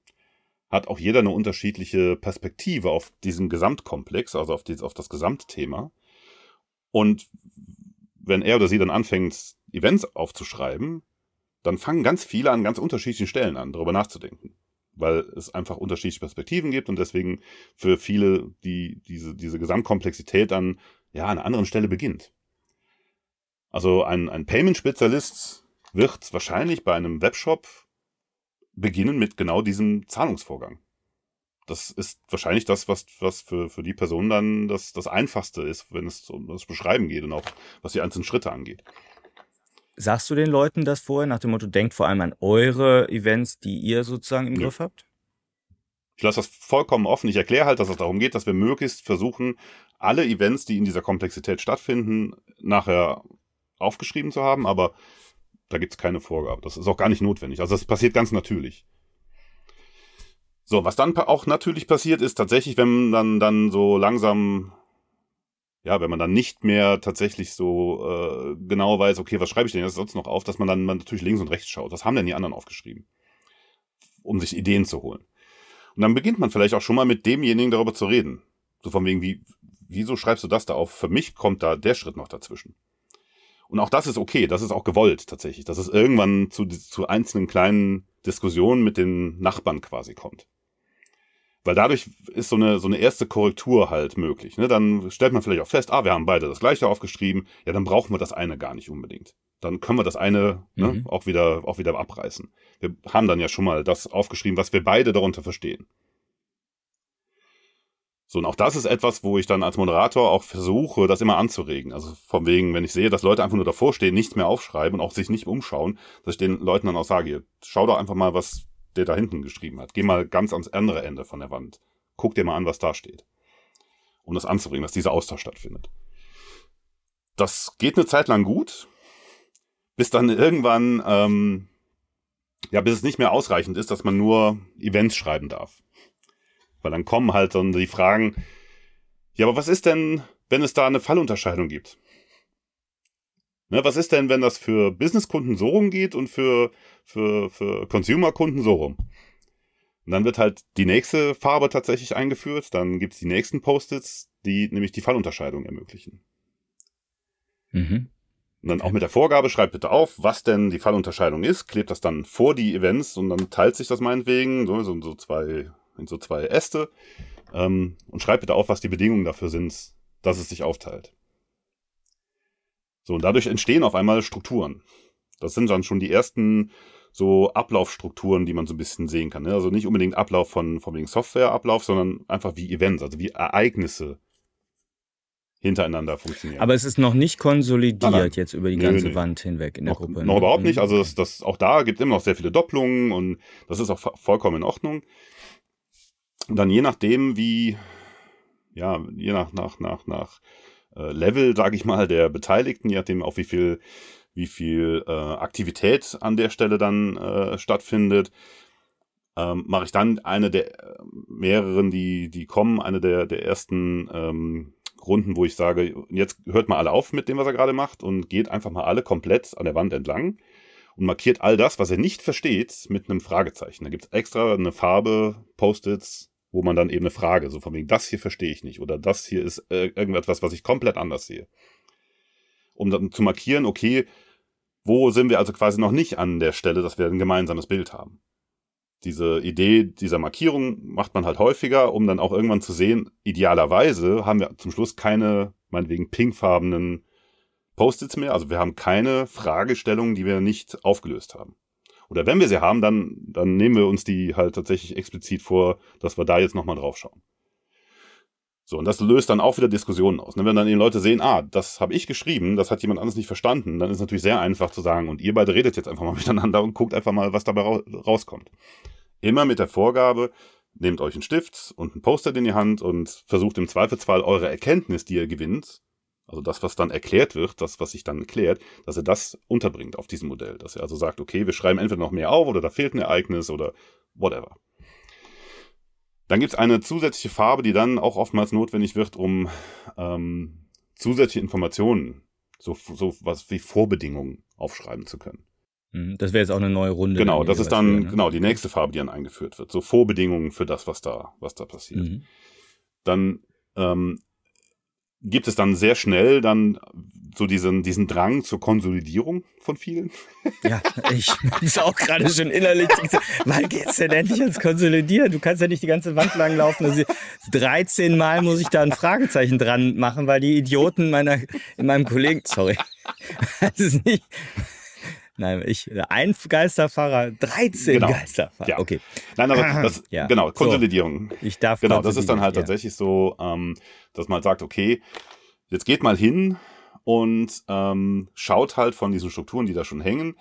hat auch jeder eine unterschiedliche Perspektive auf diesen Gesamtkomplex, also auf, dieses, auf das Gesamtthema. Und wenn er oder sie dann anfängt, Events aufzuschreiben, dann fangen ganz viele an ganz unterschiedlichen Stellen an, darüber nachzudenken. Weil es einfach unterschiedliche Perspektiven gibt und deswegen für viele die, diese, diese Gesamtkomplexität dann ja an einer anderen Stelle beginnt. Also ein, ein Payment-Spezialist wird wahrscheinlich bei einem Webshop beginnen mit genau diesem Zahlungsvorgang. Das ist wahrscheinlich das, was, was für, für die Person dann das, das Einfachste ist, wenn es um das Beschreiben geht und auch was die einzelnen Schritte angeht. Sagst du den Leuten das vorher nach dem Motto, denkt vor allem an eure Events, die ihr sozusagen im Nö. Griff habt? Ich lasse das vollkommen offen. Ich erkläre halt, dass es darum geht, dass wir möglichst versuchen, alle Events, die in dieser Komplexität stattfinden, nachher aufgeschrieben zu haben, aber da gibt es keine Vorgabe. Das ist auch gar nicht notwendig. Also das passiert ganz natürlich. So, was dann auch natürlich passiert, ist tatsächlich, wenn man dann, dann so langsam, ja, wenn man dann nicht mehr tatsächlich so äh, genau weiß, okay, was schreibe ich denn jetzt sonst noch auf, dass man dann man natürlich links und rechts schaut. Was haben denn die anderen aufgeschrieben? Um sich Ideen zu holen. Und dann beginnt man vielleicht auch schon mal mit demjenigen darüber zu reden. So von wegen, wie, wieso schreibst du das da auf? Für mich kommt da der Schritt noch dazwischen. Und auch das ist okay, das ist auch gewollt tatsächlich, dass es irgendwann zu, zu einzelnen kleinen Diskussionen mit den Nachbarn quasi kommt. Weil dadurch ist so eine, so eine erste Korrektur halt möglich. Ne? Dann stellt man vielleicht auch fest, ah, wir haben beide das gleiche aufgeschrieben, ja, dann brauchen wir das eine gar nicht unbedingt. Dann können wir das eine ne, Mhm. auch, wieder, auch wieder abreißen. Wir haben dann ja schon mal das aufgeschrieben, was wir beide darunter verstehen. So, und auch das ist etwas, wo ich dann als Moderator auch versuche, das immer anzuregen. Also von wegen, wenn ich sehe, dass Leute einfach nur davor stehen, nichts mehr aufschreiben und auch sich nicht umschauen, dass ich den Leuten dann auch sage, schau doch einfach mal, was der da hinten geschrieben hat. Geh mal ganz ans andere Ende von der Wand. Guck dir mal an, was da steht. Um das anzuregen, dass dieser Austausch stattfindet. Das geht eine Zeit lang gut, bis dann irgendwann, ähm, ja, bis es nicht mehr ausreichend ist, dass man nur Events schreiben darf. Weil dann kommen halt dann die Fragen, ja, aber was ist denn, wenn es da eine Fallunterscheidung gibt? Ne, was ist denn, wenn das für Businesskunden so rumgeht und für, für, für Consumerkunden so rum? Und dann wird halt die nächste Farbe tatsächlich eingeführt, dann gibt's die nächsten Post-its, die nämlich die Fallunterscheidung ermöglichen. Mhm. Und dann auch mit der Vorgabe, schreibt bitte auf, was denn die Fallunterscheidung ist, klebt das dann vor die Events und dann teilt sich das meinetwegen, so, so, so zwei, in so zwei Äste, ähm, und schreibt bitte auf, was die Bedingungen dafür sind, dass es sich aufteilt. So, und dadurch entstehen auf einmal Strukturen. Das sind dann schon die ersten so Ablaufstrukturen, die man so ein bisschen sehen kann. Ne? Also nicht unbedingt Ablauf von, von wegen Softwareablauf, sondern einfach wie Events, also wie Ereignisse hintereinander funktionieren. Aber es ist noch nicht konsolidiert Nein, nein. jetzt über die Nö, ganze nö. Wand hinweg in der noch, Gruppe. noch ne? überhaupt Mhm. nicht. Also das, das, auch da gibt immer noch sehr viele Doppelungen und das ist auch vo- vollkommen in Ordnung. Und dann je nachdem, wie, ja, je nach, nach, nach, nach äh, Level, sage ich mal, der Beteiligten, je nachdem auch wie viel, wie viel äh, Aktivität an der Stelle dann äh, stattfindet, ähm, mache ich dann eine der mehreren, die, die kommen, eine der, der ersten ähm, Runden, wo ich sage, jetzt hört mal alle auf mit dem, was er gerade macht und geht einfach mal alle komplett an der Wand entlang und markiert all das, was er nicht versteht, mit einem Fragezeichen. Da gibt's extra eine Farbe, Post-its, wo man dann eben eine Frage, so von wegen, das hier verstehe ich nicht oder das hier ist äh, irgendetwas, was ich komplett anders sehe. Um dann zu markieren, okay, wo sind wir also quasi noch nicht an der Stelle, dass wir ein gemeinsames Bild haben. Diese Idee dieser Markierung macht man halt häufiger, um dann auch irgendwann zu sehen, idealerweise haben wir zum Schluss keine, meinetwegen pinkfarbenen Post-its mehr. Also wir haben keine Fragestellungen, die wir nicht aufgelöst haben. Oder wenn wir sie haben, dann, dann nehmen wir uns die halt tatsächlich explizit vor, dass wir da jetzt nochmal drauf schauen. So, und das löst dann auch wieder Diskussionen aus. Ne? Wenn dann die Leute sehen, ah, das habe ich geschrieben, das hat jemand anderes nicht verstanden, dann ist natürlich sehr einfach zu sagen, und ihr beide redet jetzt einfach mal miteinander und guckt einfach mal, was dabei ra rauskommt. Immer mit der Vorgabe, nehmt euch einen Stift und einen Poster in die Hand und versucht im Zweifelsfall eure Erkenntnis, die ihr gewinnt, also das, was dann erklärt wird, das, was sich dann erklärt, dass ihr das unterbringt auf diesem Modell. Dass ihr also sagt, okay, wir schreiben entweder noch mehr auf oder da fehlt ein Ereignis oder whatever. Dann gibt's eine zusätzliche Farbe, die dann auch oftmals notwendig wird, um ähm, zusätzliche Informationen, so, so was wie Vorbedingungen aufschreiben zu können. Mhm. Das wäre jetzt auch eine neue Runde. Genau, das ist dann wieder, ne? genau die nächste Farbe, die dann eingeführt wird. So Vorbedingungen für das, was da, was da passiert. Mhm. Dann ähm, gibt es dann sehr schnell dann so diesen, diesen Drang zur Konsolidierung von vielen. Ja, ich ist auch gerade schon innerlich. Wann geht's denn endlich ans Konsolidieren? Du kannst ja nicht die ganze Wand lang laufen. Also 13 Mal muss ich da ein Fragezeichen dran machen, weil die Idioten meiner, in meinem Kollegen, sorry, das ist nicht. Nein, ich, ein Geisterfahrer, 13 Genau. Geisterfahrer. Ja. Okay, Nein, aber das, Ja. genau, So. Konsolidierung. ich darf. Genau, das ist dann halt ja. tatsächlich so, ähm, dass man sagt, okay, jetzt geht mal hin und ähm, schaut halt von diesen Strukturen, die da schon hängen,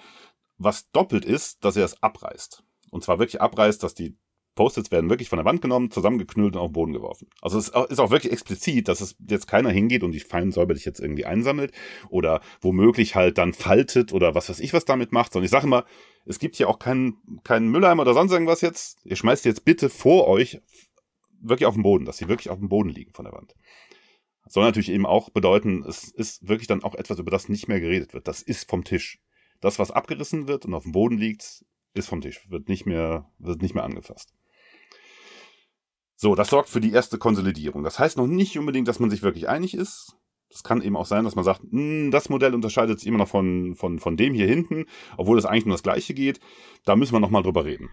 was doppelt ist, dass er es abreißt. Und zwar wirklich abreißt, dass die Post-its werden wirklich von der Wand genommen, zusammengeknüllt und auf den Boden geworfen. Also es ist auch wirklich explizit, dass es jetzt keiner hingeht und die fein säuberlich jetzt irgendwie einsammelt oder womöglich halt dann faltet oder was weiß ich was damit macht, sondern ich sage immer, es gibt hier auch keinen, keinen Mülleimer oder sonst irgendwas jetzt. Ihr schmeißt jetzt bitte vor euch wirklich auf den Boden, dass sie wirklich auf dem Boden liegen von der Wand. Soll natürlich eben auch bedeuten, es ist wirklich dann auch etwas, über das nicht mehr geredet wird. Das ist vom Tisch. Das, was abgerissen wird und auf dem Boden liegt, ist vom Tisch, wird nicht mehr, wird nicht mehr angefasst. So, das sorgt für die erste Konsolidierung. Das heißt noch nicht unbedingt, dass man sich wirklich einig ist. Das kann eben auch sein, dass man sagt, hm, das Modell unterscheidet sich immer noch von, von, von dem hier hinten, obwohl es eigentlich nur das gleiche geht. Da müssen wir nochmal drüber reden.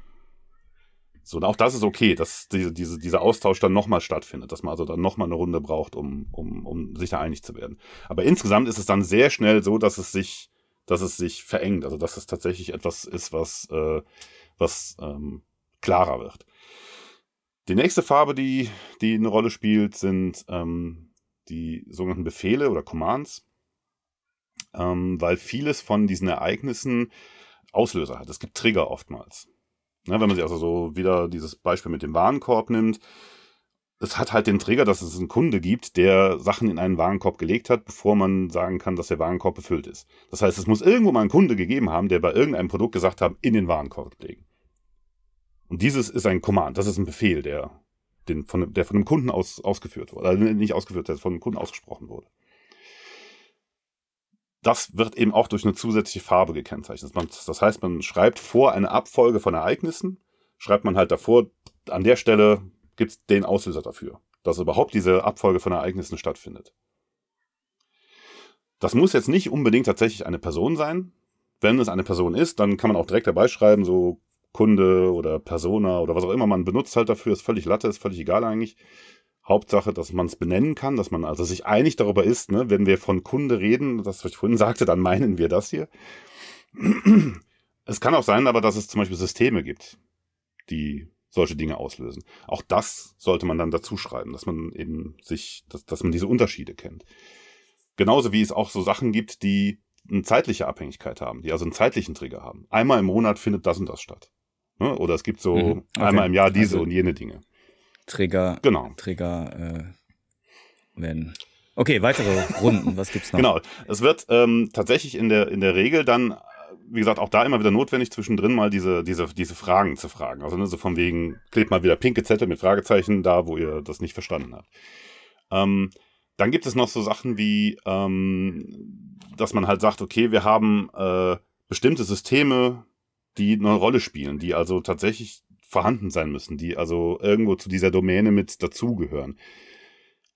So, und auch das ist okay, dass diese, diese, dieser Austausch dann nochmal stattfindet, dass man also dann nochmal eine Runde braucht, um, um, um sich da einig zu werden. Aber insgesamt ist es dann sehr schnell so, dass es sich, dass es sich verengt, also dass es tatsächlich etwas ist, was, äh, was ähm, klarer wird. Die nächste Farbe, die, die eine Rolle spielt, sind ähm, die sogenannten Befehle oder Commands, ähm, weil vieles von diesen Ereignissen Auslöser hat. Es gibt Trigger oftmals. Ne, wenn man sich also so wieder dieses Beispiel mit dem Warenkorb nimmt, es hat halt den Trigger, dass es einen Kunde gibt, der Sachen in einen Warenkorb gelegt hat, bevor man sagen kann, dass der Warenkorb befüllt ist. Das heißt, es muss irgendwo mal einen Kunde gegeben haben, der bei irgendeinem Produkt gesagt hat, in den Warenkorb legen. Und dieses ist ein Command, das ist ein Befehl, der, den von, der von einem Kunden aus, ausgeführt wurde. Also nicht ausgeführt, der von einem Kunden ausgesprochen wurde das wird eben auch durch eine zusätzliche Farbe gekennzeichnet. Das heißt, man schreibt vor eine Abfolge von Ereignissen, schreibt man halt davor, an der Stelle gibt es den Auslöser dafür, dass überhaupt diese Abfolge von Ereignissen stattfindet. Das muss jetzt nicht unbedingt tatsächlich eine Person sein. Wenn es eine Person ist, dann kann man auch direkt dabei schreiben, so Kunde oder Persona oder was auch immer man benutzt halt dafür, ist völlig Latte, ist völlig egal eigentlich. Hauptsache, dass man es benennen kann, dass man also sich einig darüber ist, ne? wenn wir von Kunde reden, das, was ich vorhin sagte, dann meinen wir das hier. Es kann auch sein, aber dass es zum Beispiel Systeme gibt, die solche Dinge auslösen. Auch das sollte man dann dazu schreiben, dass man eben sich, dass, dass man diese Unterschiede kennt. Genauso wie es auch so Sachen gibt, die eine zeitliche Abhängigkeit haben, die also einen zeitlichen Trigger haben. Einmal im Monat findet das und das statt. Ne? Oder es gibt so mhm, okay. einmal im Jahr diese also, und jene Dinge. Trigger, genau. Trigger äh, werden. Okay, weitere Runden, was gibt's noch? Genau, es wird ähm, tatsächlich in der, in der Regel dann, wie gesagt, auch da immer wieder notwendig, zwischendrin mal diese, diese, diese Fragen zu fragen. Also ne, so von wegen, klebt mal wieder pinke Zettel mit Fragezeichen da, wo ihr das nicht verstanden habt. Ähm, dann gibt es noch so Sachen wie, ähm, dass man halt sagt, okay, wir haben äh, bestimmte Systeme, die eine Rolle spielen, die also tatsächlich vorhanden sein müssen, die also irgendwo zu dieser Domäne mit dazugehören.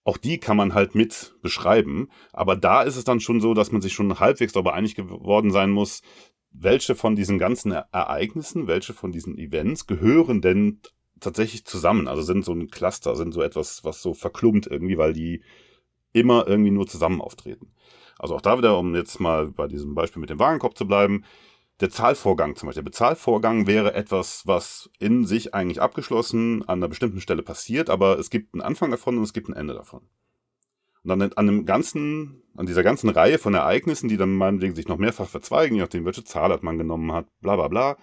Auch die kann man halt mit beschreiben, aber da ist es dann schon so, dass man sich schon halbwegs darüber einig geworden sein muss, welche von diesen ganzen Ereignissen, welche von diesen Events gehören denn tatsächlich zusammen? Also sind so ein Cluster, sind so etwas, was so verklumpt irgendwie, weil die immer irgendwie nur zusammen auftreten. Also auch da wieder, um jetzt mal bei diesem Beispiel mit dem Wagenkorb zu bleiben, der Zahlvorgang zum Beispiel. Der Bezahlvorgang wäre etwas, was in sich eigentlich abgeschlossen an einer bestimmten Stelle passiert, aber es gibt einen Anfang davon und es gibt ein Ende davon. Und dann an dem ganzen, an dieser ganzen Reihe von Ereignissen, die dann meinetwegen sich noch mehrfach verzweigen, je nachdem, welche Zahl hat man genommen hat, bla bla bla,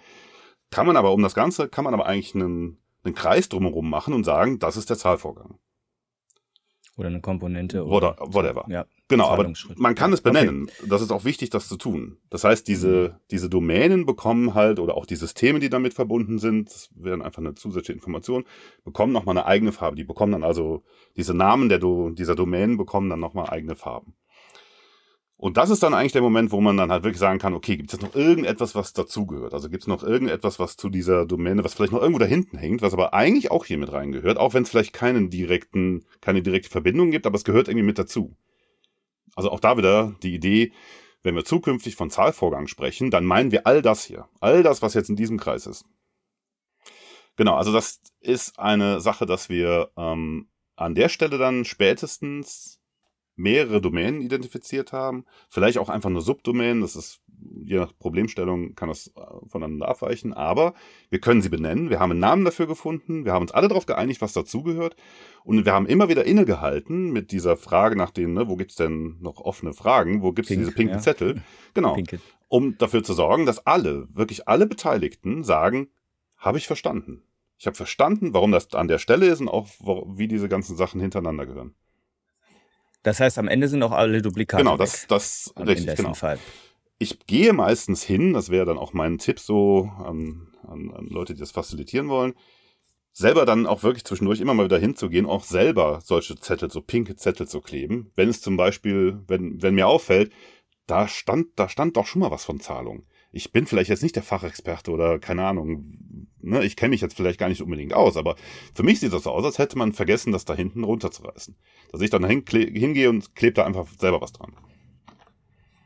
kann man aber um das Ganze, kann man aber eigentlich einen, einen Kreis drumherum machen und sagen, das ist der Zahlvorgang. Oder eine Komponente. Oder, whatever. Ja, genau, aber man kann es benennen. Okay. Das ist auch wichtig, das zu tun. Das heißt, diese, mhm. diese Domänen bekommen halt, oder auch die Systeme, die damit verbunden sind, das wären einfach eine zusätzliche Information, bekommen nochmal eine eigene Farbe. Die bekommen dann also, diese Namen der Do dieser Domänen bekommen dann nochmal eigene Farben. Und das ist dann eigentlich der Moment, wo man dann halt wirklich sagen kann, okay, gibt es jetzt noch irgendetwas, was dazugehört? Also gibt es noch irgendetwas, was zu dieser Domäne, was vielleicht noch irgendwo da hinten hängt, was aber eigentlich auch hier mit reingehört, auch wenn es vielleicht keinen direkten, keine direkte Verbindung gibt, aber es gehört irgendwie mit dazu. Also auch da wieder die Idee, wenn wir zukünftig von Zahlvorgang sprechen, dann meinen wir all das hier. All das, was jetzt in diesem Kreis ist. Genau, also das ist eine Sache, dass wir ähm, an der Stelle dann spätestens mehrere Domänen identifiziert haben. Vielleicht auch einfach nur Subdomänen. Das ist je nach Problemstellung kann das äh, voneinander abweichen, aber wir können sie benennen, wir haben einen Namen dafür gefunden, wir haben uns alle darauf geeinigt, was dazugehört und wir haben immer wieder innegehalten mit dieser Frage nach denen, ne, wo gibt's denn noch offene Fragen, wo gibt's Pink, diese pinken ja. Zettel, genau, Pinke. um dafür zu sorgen, dass alle, wirklich alle Beteiligten sagen, habe ich verstanden. Ich habe verstanden, warum das an der Stelle ist und auch wie diese ganzen Sachen hintereinander gehören. Das heißt, am Ende sind auch alle Duplikate. Genau, das, das richtig, genau. Fall. Ich gehe meistens hin, das wäre dann auch mein Tipp so an, an, an Leute, die das facilitieren wollen, selber dann auch wirklich zwischendurch immer mal wieder hinzugehen, auch selber solche Zettel, so pinke Zettel zu kleben. Wenn es zum Beispiel, wenn, wenn mir auffällt, da stand, da stand doch schon mal was von Zahlung. Ich bin vielleicht jetzt nicht der Fachexperte oder keine Ahnung, ne, ich kenne mich jetzt vielleicht gar nicht unbedingt aus, aber für mich sieht das so aus, als hätte man vergessen, das da hinten runterzureißen. Dass ich dann hin, hingehe und klebe da einfach selber was dran.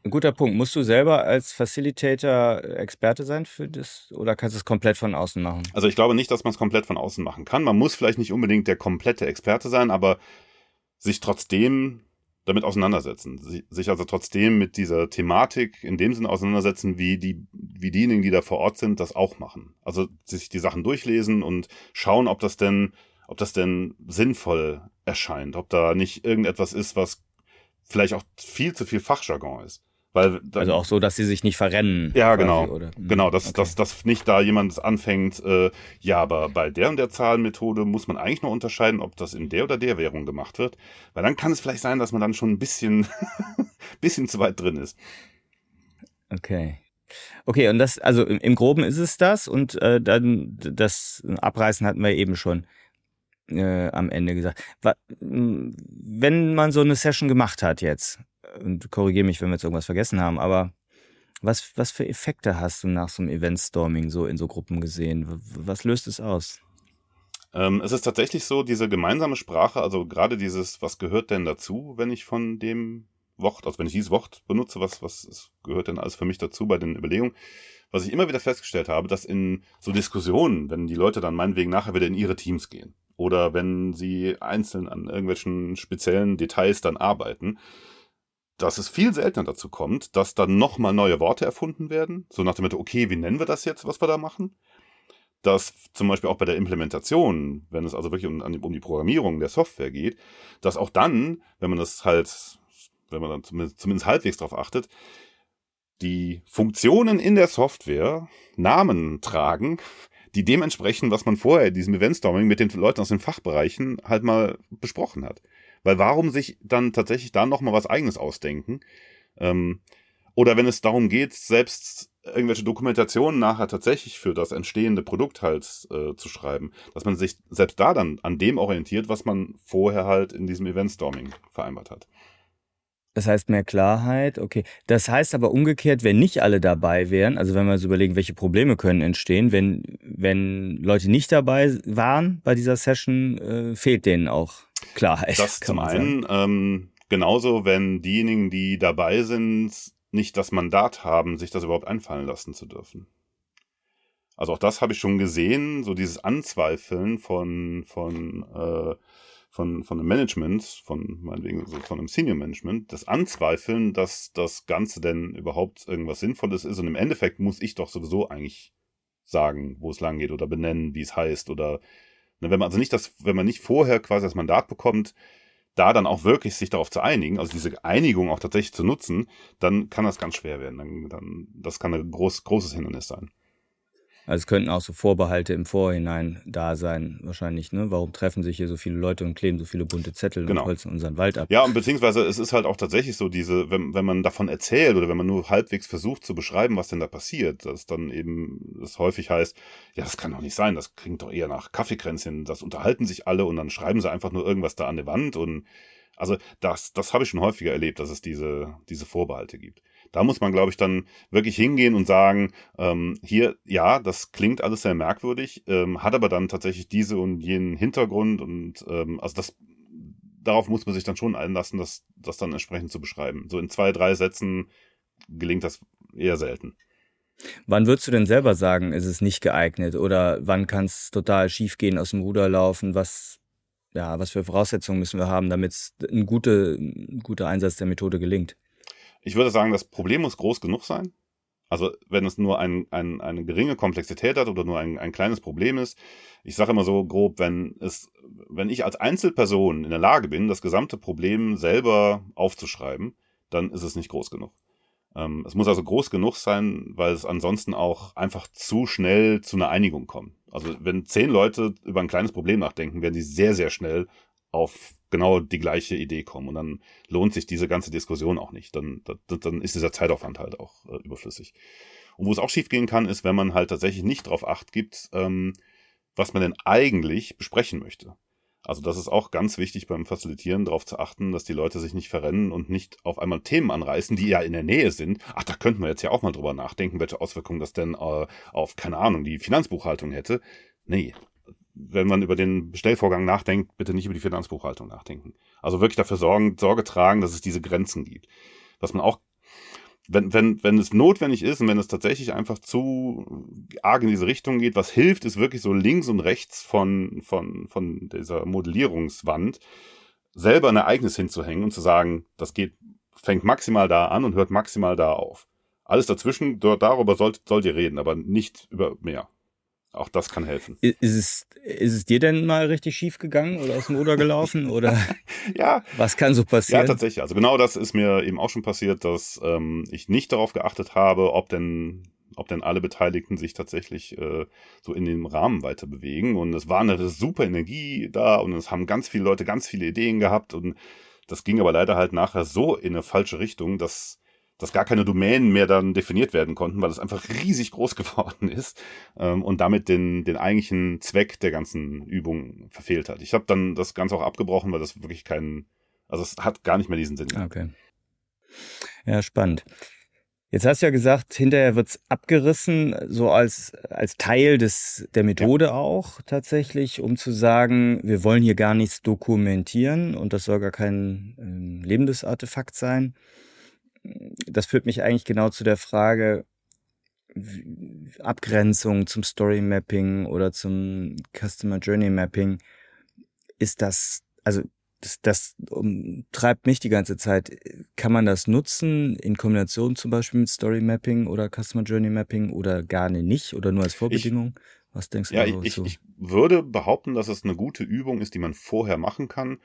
Ein guter Punkt. Musst du selber als Facilitator Experte sein für das oder kannst du es komplett von außen machen? Also ich glaube nicht, dass man es komplett von außen machen kann. Man muss vielleicht nicht unbedingt der komplette Experte sein, aber sich trotzdem damit auseinandersetzen, sich also trotzdem mit dieser Thematik in dem Sinne auseinandersetzen, wie die, wie diejenigen, die da vor Ort sind, das auch machen. Also sich die Sachen durchlesen und schauen, ob das denn, ob das denn sinnvoll erscheint, ob da nicht irgendetwas ist, was vielleicht auch viel zu viel Fachjargon ist. Weil also auch so, dass sie sich nicht verrennen. Ja, genau. Oder, hm, genau, dass, okay. dass, dass nicht da jemand anfängt, äh, ja, aber bei der und der Zahlenmethode muss man eigentlich nur unterscheiden, ob das in der oder der Währung gemacht wird. Weil dann kann es vielleicht sein, dass man dann schon ein bisschen, bisschen zu weit drin ist. Okay. Okay, und das, also im, im Groben ist es das und äh, dann das Abreißen hatten wir eben schon äh, am Ende gesagt. Wenn man so eine Session gemacht hat jetzt, und korrigiere mich, wenn wir jetzt irgendwas vergessen haben, aber was, was für Effekte hast du nach so einem Eventstorming so in so Gruppen gesehen? Was löst es aus? Ähm, es ist tatsächlich so, diese gemeinsame Sprache, also gerade dieses, was gehört denn dazu, wenn ich von dem Wort, also wenn ich dieses Wort benutze, was, was gehört denn alles für mich dazu bei den Überlegungen? Was ich immer wieder festgestellt habe, dass in so Diskussionen, wenn die Leute dann meinetwegen nachher wieder in ihre Teams gehen oder wenn sie einzeln an irgendwelchen speziellen Details dann arbeiten, dass es viel seltener dazu kommt, dass dann nochmal neue Worte erfunden werden. So nach dem Motto, okay, wie nennen wir das jetzt, was wir da machen? Dass zum Beispiel auch bei der Implementation, wenn es also wirklich um, um die Programmierung der Software geht, dass auch dann, wenn man das halt, wenn man dann zumindest, zumindest halbwegs darauf achtet, die Funktionen in der Software Namen tragen, die dementsprechend, was man vorher in diesem Eventstorming mit den Leuten aus den Fachbereichen halt mal besprochen hat. Weil warum sich dann tatsächlich da nochmal was eigenes ausdenken? Ähm, oder wenn es darum geht, selbst irgendwelche Dokumentationen nachher tatsächlich für das entstehende Produkt halt äh, zu schreiben, dass man sich selbst da dann an dem orientiert, was man vorher halt in diesem Eventstorming vereinbart hat. Das heißt mehr Klarheit, okay. Das heißt aber umgekehrt, wenn nicht alle dabei wären, also wenn wir uns überlegen, welche Probleme können entstehen, wenn, wenn Leute nicht dabei waren bei dieser Session, äh, fehlt denen auch Klarheit. Das zum einen, ähm, genauso wenn diejenigen, die dabei sind, nicht das Mandat haben, sich das überhaupt einfallen lassen zu dürfen. Also auch das habe ich schon gesehen, so dieses Anzweifeln von, von, äh, von, von einem Management, von meinetwegen so von einem Senior Management, das Anzweifeln, dass das Ganze denn überhaupt irgendwas Sinnvolles ist. Und im Endeffekt muss ich doch sowieso eigentlich sagen, wo es lang geht oder benennen, wie es heißt oder Ne, wenn man also nicht das, wenn man nicht vorher quasi das Mandat bekommt, da dann auch wirklich sich darauf zu einigen, also diese Einigung auch tatsächlich zu nutzen, dann kann das ganz schwer werden. Dann, dann, das kann ein groß, großes Hindernis sein. Also es könnten auch so Vorbehalte im Vorhinein da sein, wahrscheinlich, ne? Warum treffen sich hier so viele Leute und kleben so viele bunte Zettel genau. und holzen unseren Wald ab? Ja, und beziehungsweise es ist halt auch tatsächlich so, diese, wenn, wenn man davon erzählt oder wenn man nur halbwegs versucht zu beschreiben, was denn da passiert, dass dann eben es häufig heißt, ja, das kann doch nicht sein, das klingt doch eher nach Kaffeekränzchen, das unterhalten sich alle und dann schreiben sie einfach nur irgendwas da an der Wand und also das, das habe ich schon häufiger erlebt, dass es diese, diese Vorbehalte gibt. Da muss man, glaube ich, dann wirklich hingehen und sagen, ähm, hier, ja, das klingt alles sehr merkwürdig, ähm, hat aber dann tatsächlich diese und jenen Hintergrund und ähm, also das darauf muss man sich dann schon einlassen, das, das dann entsprechend zu beschreiben. So in zwei, drei Sätzen gelingt das eher selten. Wann würdest du denn selber sagen, ist es nicht geeignet? Oder wann kann es total schief gehen, aus dem Ruder laufen? Was, ja, was für Voraussetzungen müssen wir haben, damit ein, gute, ein guter Einsatz der Methode gelingt? Ich würde sagen, das Problem muss groß genug sein. Also wenn es nur ein, ein, eine geringe Komplexität hat oder nur ein, ein kleines Problem ist, ich sage immer so grob, wenn es, wenn ich als Einzelperson in der Lage bin, das gesamte Problem selber aufzuschreiben, dann ist es nicht groß genug. Ähm, es muss also groß genug sein, weil es ansonsten auch einfach zu schnell zu einer Einigung kommt. Also wenn zehn Leute über ein kleines Problem nachdenken, werden sie sehr, sehr schnell auf genau die gleiche Idee kommen. Und dann lohnt sich diese ganze Diskussion auch nicht. Dann, dann, dann ist dieser Zeitaufwand halt auch äh, überflüssig. Und wo es auch schiefgehen kann, ist, wenn man halt tatsächlich nicht darauf acht gibt, ähm, was man denn eigentlich besprechen möchte. Also das ist auch ganz wichtig beim Facilitieren, darauf zu achten, dass die Leute sich nicht verrennen und nicht auf einmal Themen anreißen, die ja in der Nähe sind. Ach, da könnten wir jetzt ja auch mal drüber nachdenken, welche Auswirkungen das denn äh, auf, keine Ahnung, die Finanzbuchhaltung hätte. Nee, wenn man über den Bestellvorgang nachdenkt, bitte nicht über die Finanzbuchhaltung nachdenken. Also wirklich dafür sorgen, Sorge tragen, dass es diese Grenzen gibt. Was man auch, wenn, wenn, wenn es notwendig ist und wenn es tatsächlich einfach zu arg in diese Richtung geht, was hilft, ist wirklich so links und rechts von, von, von dieser Modellierungswand selber ein Ereignis hinzuhängen und zu sagen, das geht, fängt maximal da an und hört maximal da auf. Alles dazwischen, darüber sollt, sollt ihr reden, aber nicht über mehr. Auch das kann helfen. Ist es, ist es dir denn mal richtig schief gegangen oder aus dem Ruder gelaufen? Oder ja. was kann so passieren? Ja, tatsächlich. Also genau das ist mir eben auch schon passiert, dass ähm, ich nicht darauf geachtet habe, ob denn, ob denn alle Beteiligten sich tatsächlich äh, so in dem Rahmen weiter bewegen. Und es war eine super Energie da und es haben ganz viele Leute ganz viele Ideen gehabt und das ging aber leider halt nachher so in eine falsche Richtung, dass dass gar keine Domänen mehr dann definiert werden konnten, weil es einfach riesig groß geworden ist ähm, und damit den, den eigentlichen Zweck der ganzen Übung verfehlt hat. Ich habe dann das Ganze auch abgebrochen, weil das wirklich keinen, also es hat gar nicht mehr diesen Sinn. Okay. Ja, spannend. Jetzt hast du ja gesagt, hinterher wird's abgerissen, so als, als Teil des, der Methode ja. auch tatsächlich, um zu sagen, wir wollen hier gar nichts dokumentieren und das soll gar kein ähm, lebendes Artefakt sein das führt mich eigentlich genau zu der Frage, Abgrenzung zum Story Mapping oder zum Customer Journey Mapping. Ist das, also das, das um, treibt mich die ganze Zeit. Kann man das nutzen in Kombination zum Beispiel mit Story Mapping oder Customer Journey Mapping oder gar nicht oder nur als Vorbedingung? Ich, Was denkst du ja, ich, ich würde behaupten, dass es eine gute Übung ist, die man vorher machen kann,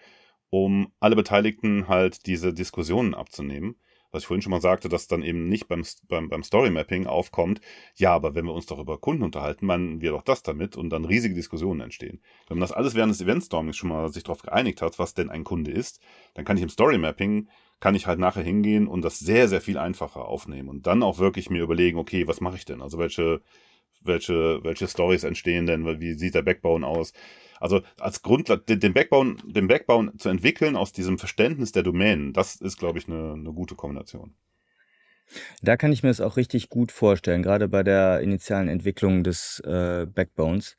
um alle Beteiligten halt diese Diskussionen abzunehmen was ich vorhin schon mal sagte, dass dann eben nicht beim, beim, beim Story Mapping aufkommt, ja, aber wenn wir uns doch über Kunden unterhalten, meinen wir doch das damit und dann riesige Diskussionen entstehen. Wenn man das alles während des Eventstormings schon mal sich darauf geeinigt hat, was denn ein Kunde ist, dann kann ich im Story Mapping kann ich halt nachher hingehen und das sehr, sehr viel einfacher aufnehmen und dann auch wirklich mir überlegen, okay, was mache ich denn? Also welche, welche, welche Stories entstehen denn? Wie sieht der Backbone aus? Also als Grundlage, den Backbone, den Backbone zu entwickeln aus diesem Verständnis der Domänen, das ist, glaube ich, eine, eine gute Kombination. Da kann ich mir das auch richtig gut vorstellen, gerade bei der initialen Entwicklung des äh, Backbones.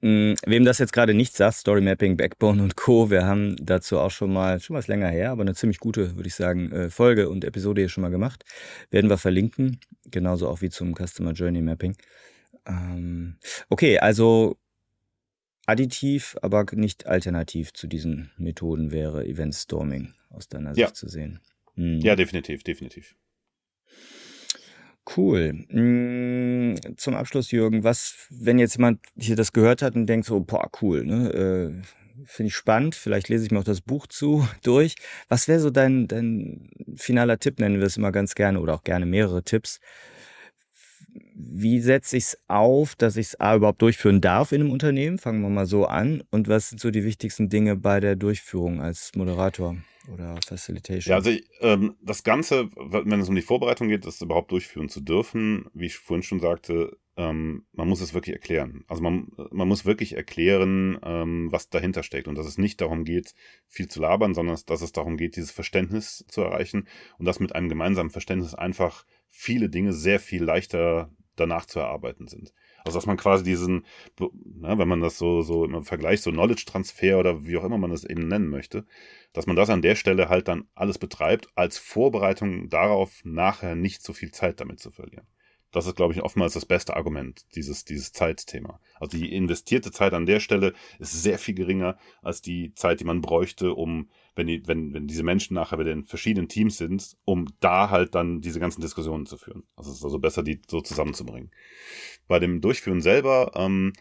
Hm, wem das jetzt gerade nicht sagt, Story Mapping, Backbone und Co., wir haben dazu auch schon mal, schon was länger her, aber eine ziemlich gute, würde ich sagen, äh, Folge und Episode hier schon mal gemacht. Werden wir verlinken, genauso auch wie zum Customer Journey Mapping. Ähm, okay, also additiv, aber nicht alternativ zu diesen Methoden wäre Event Storming aus deiner ja. Sicht zu sehen. Hm. Ja, definitiv, definitiv. Cool. Hm, zum Abschluss, Jürgen, was, wenn jetzt jemand hier das gehört hat und denkt so, boah, cool, ne? Äh, Finde ich spannend. Vielleicht lese ich mir auch das Buch zu durch. Was wäre so dein, dein finaler Tipp, nennen wir es immer ganz gerne, oder auch gerne mehrere Tipps, wie setze ich es auf, dass ich es überhaupt durchführen darf in einem Unternehmen? Fangen wir mal so an. Und was sind so die wichtigsten Dinge bei der Durchführung als Moderator oder Facilitation? Ja, also ähm, das Ganze, wenn es um die Vorbereitung geht, das überhaupt durchführen zu dürfen, wie ich vorhin schon sagte, ähm, man muss es wirklich erklären. Also man, man muss wirklich erklären, ähm, was dahinter steckt und dass es nicht darum geht, viel zu labern, sondern dass es darum geht, dieses Verständnis zu erreichen und dass mit einem gemeinsamen Verständnis einfach viele Dinge sehr viel leichter danach zu erarbeiten sind. Also dass man quasi diesen, ne, wenn man das so, so im Vergleich, so Knowledge-Transfer oder wie auch immer man das eben nennen möchte, dass man das an der Stelle halt dann alles betreibt, als Vorbereitung darauf, nachher nicht so viel Zeit damit zu verlieren. Das ist, glaube ich, oftmals das beste Argument, dieses, dieses Zeitthema. Also die investierte Zeit an der Stelle ist sehr viel geringer als die Zeit, die man bräuchte, um, wenn, die, wenn, wenn diese Menschen nachher wieder in verschiedenen Teams sind, um da halt dann diese ganzen Diskussionen zu führen. Also es ist also besser, die so zusammenzubringen. Bei dem Durchführen selber, ähm,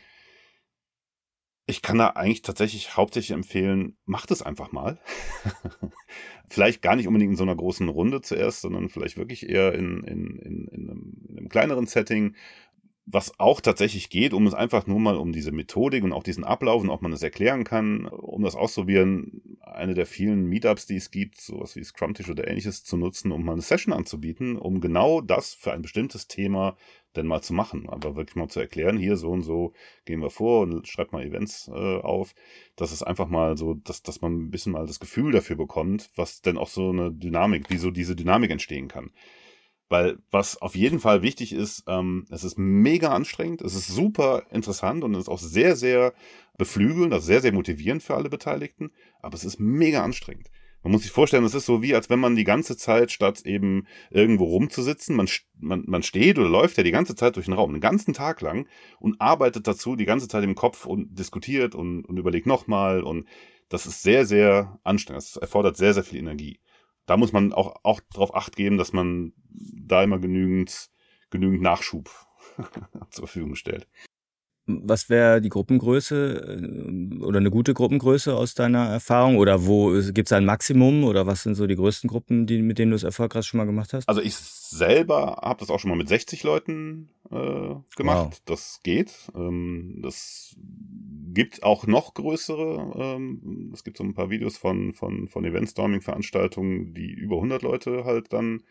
ich kann da eigentlich tatsächlich hauptsächlich empfehlen, macht es einfach mal. vielleicht gar nicht unbedingt in so einer großen Runde zuerst, sondern vielleicht wirklich eher in, in, in, in, einem, in einem kleineren Setting, was auch tatsächlich geht, um es einfach nur mal um diese Methodik und auch diesen Ablauf und ob man es erklären kann, um das auszuprobieren, eine der vielen Meetups, die es gibt, sowas wie Scrum-Tisch oder ähnliches zu nutzen, um mal eine Session anzubieten, um genau das für ein bestimmtes Thema denn mal zu machen. Aber wirklich mal zu erklären, hier so und so gehen wir vor und schreibt mal Events äh, auf. Das ist einfach mal so, dass, dass man ein bisschen mal das Gefühl dafür bekommt, was denn auch so eine Dynamik, wie so diese Dynamik entstehen kann. Weil was auf jeden Fall wichtig ist, ähm, es ist mega anstrengend, es ist super interessant und es ist auch sehr, sehr beflügelnd, also sehr, sehr motivierend für alle Beteiligten, aber es ist mega anstrengend. Man muss sich vorstellen, es ist so wie, als wenn man die ganze Zeit, statt eben irgendwo rumzusitzen, man, man, man steht oder läuft ja die ganze Zeit durch den Raum, den ganzen Tag lang und arbeitet dazu die ganze Zeit im Kopf und diskutiert und, und überlegt nochmal und das ist sehr, sehr anstrengend. Das erfordert sehr, sehr viel Energie. Da muss man auch, auch darauf acht geben, dass man da immer genügend, genügend Nachschub zur Verfügung stellt. Was wäre die Gruppengröße äh, oder eine gute Gruppengröße aus deiner Erfahrung? Oder wo gibt es ein Maximum oder was sind so die größten Gruppen, die, mit denen du es erfolgreich schon mal gemacht hast? Also ich selber habe das auch schon mal mit 60 Leuten äh, gemacht. Wow. Das geht. Ähm, das gibt auch noch größere. Ähm, es gibt so ein paar Videos von, von, von Eventstorming-Veranstaltungen, die über 100 Leute halt dann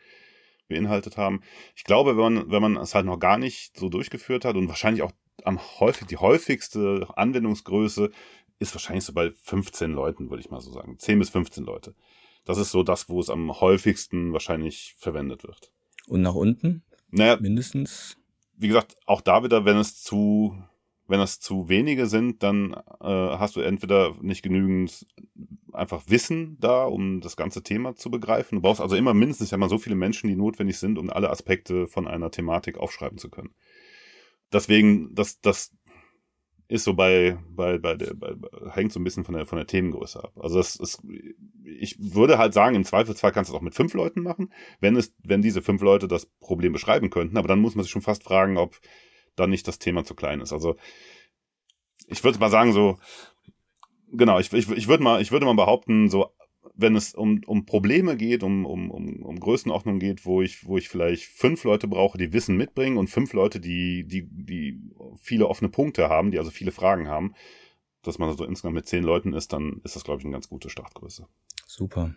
beinhaltet haben. Ich glaube, wenn man, wenn man es halt noch gar nicht so durchgeführt hat und wahrscheinlich auch am häufig, die häufigste Anwendungsgröße ist wahrscheinlich so bei 15 Leuten, würde ich mal so sagen. 10 bis 15 Leute. Das ist so das, wo es am häufigsten wahrscheinlich verwendet wird. Und nach unten? Naja, mindestens. Wie gesagt, auch da wieder, wenn es zu, wenn es zu wenige sind, dann äh, hast du entweder nicht genügend einfach Wissen da, um das ganze Thema zu begreifen. Du brauchst also immer mindestens ja mal so viele Menschen, die notwendig sind, um alle Aspekte von einer Thematik aufschreiben zu können deswegen, das, das ist so bei, bei, bei der, bei, hängt so ein bisschen von der, von der Themengröße ab. Also das ist, ich würde halt sagen, im Zweifelsfall kannst du es auch mit fünf Leuten machen, wenn es, wenn diese fünf Leute das Problem beschreiben könnten, aber dann muss man sich schon fast fragen, ob dann nicht das Thema zu klein ist. Also, ich würde mal sagen, so, genau, ich, ich, ich würde mal, ich mal behaupten, so wenn es um, um Probleme geht, um, um, um, um Größenordnung geht, wo ich, wo ich vielleicht fünf Leute brauche, die Wissen mitbringen und fünf Leute, die, die, die viele offene Punkte haben, die also viele Fragen haben, dass man so insgesamt mit zehn Leuten ist, dann ist das, glaube ich, eine ganz gute Startgröße. Super.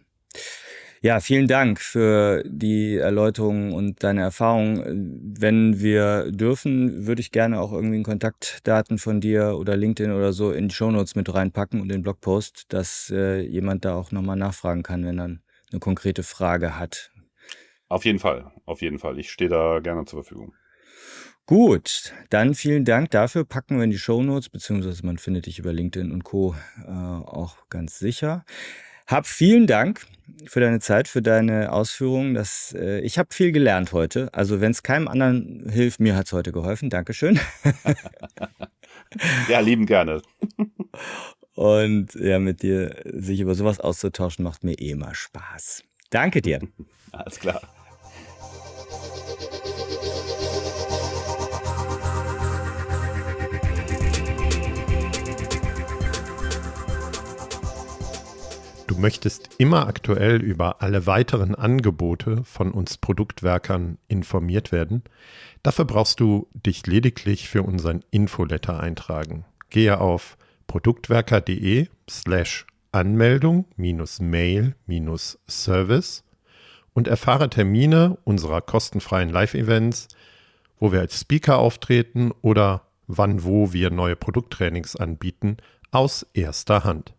Ja, vielen Dank für die Erläuterung und deine Erfahrung. Wenn wir dürfen, würde ich gerne auch irgendwie Kontaktdaten von dir oder LinkedIn oder so in die Shownotes mit reinpacken und den Blogpost, dass äh, jemand da auch nochmal nachfragen kann, wenn er eine konkrete Frage hat. Auf jeden Fall, auf jeden Fall. Ich stehe da gerne zur Verfügung. Gut, dann vielen Dank dafür. Packen wir in die Shownotes, beziehungsweise man findet dich über LinkedIn und Co. Äh, auch ganz sicher. Hab vielen Dank für deine Zeit, für deine Ausführungen. Das, äh, ich habe viel gelernt heute. Also wenn es keinem anderen hilft, mir hat es heute geholfen. Dankeschön. ja, lieben gerne. Und ja, mit dir sich über sowas auszutauschen, macht mir eh immer Spaß. Danke dir. Alles klar. Möchtest immer aktuell über alle weiteren Angebote von uns Produktwerkern informiert werden, dafür brauchst du dich lediglich für unseren Infoletter eintragen. Gehe auf produktwerker.de slash Anmeldung Mail Service und erfahre Termine unserer kostenfreien Live-Events, wo wir als Speaker auftreten oder wann wo wir neue Produkttrainings anbieten, aus erster Hand.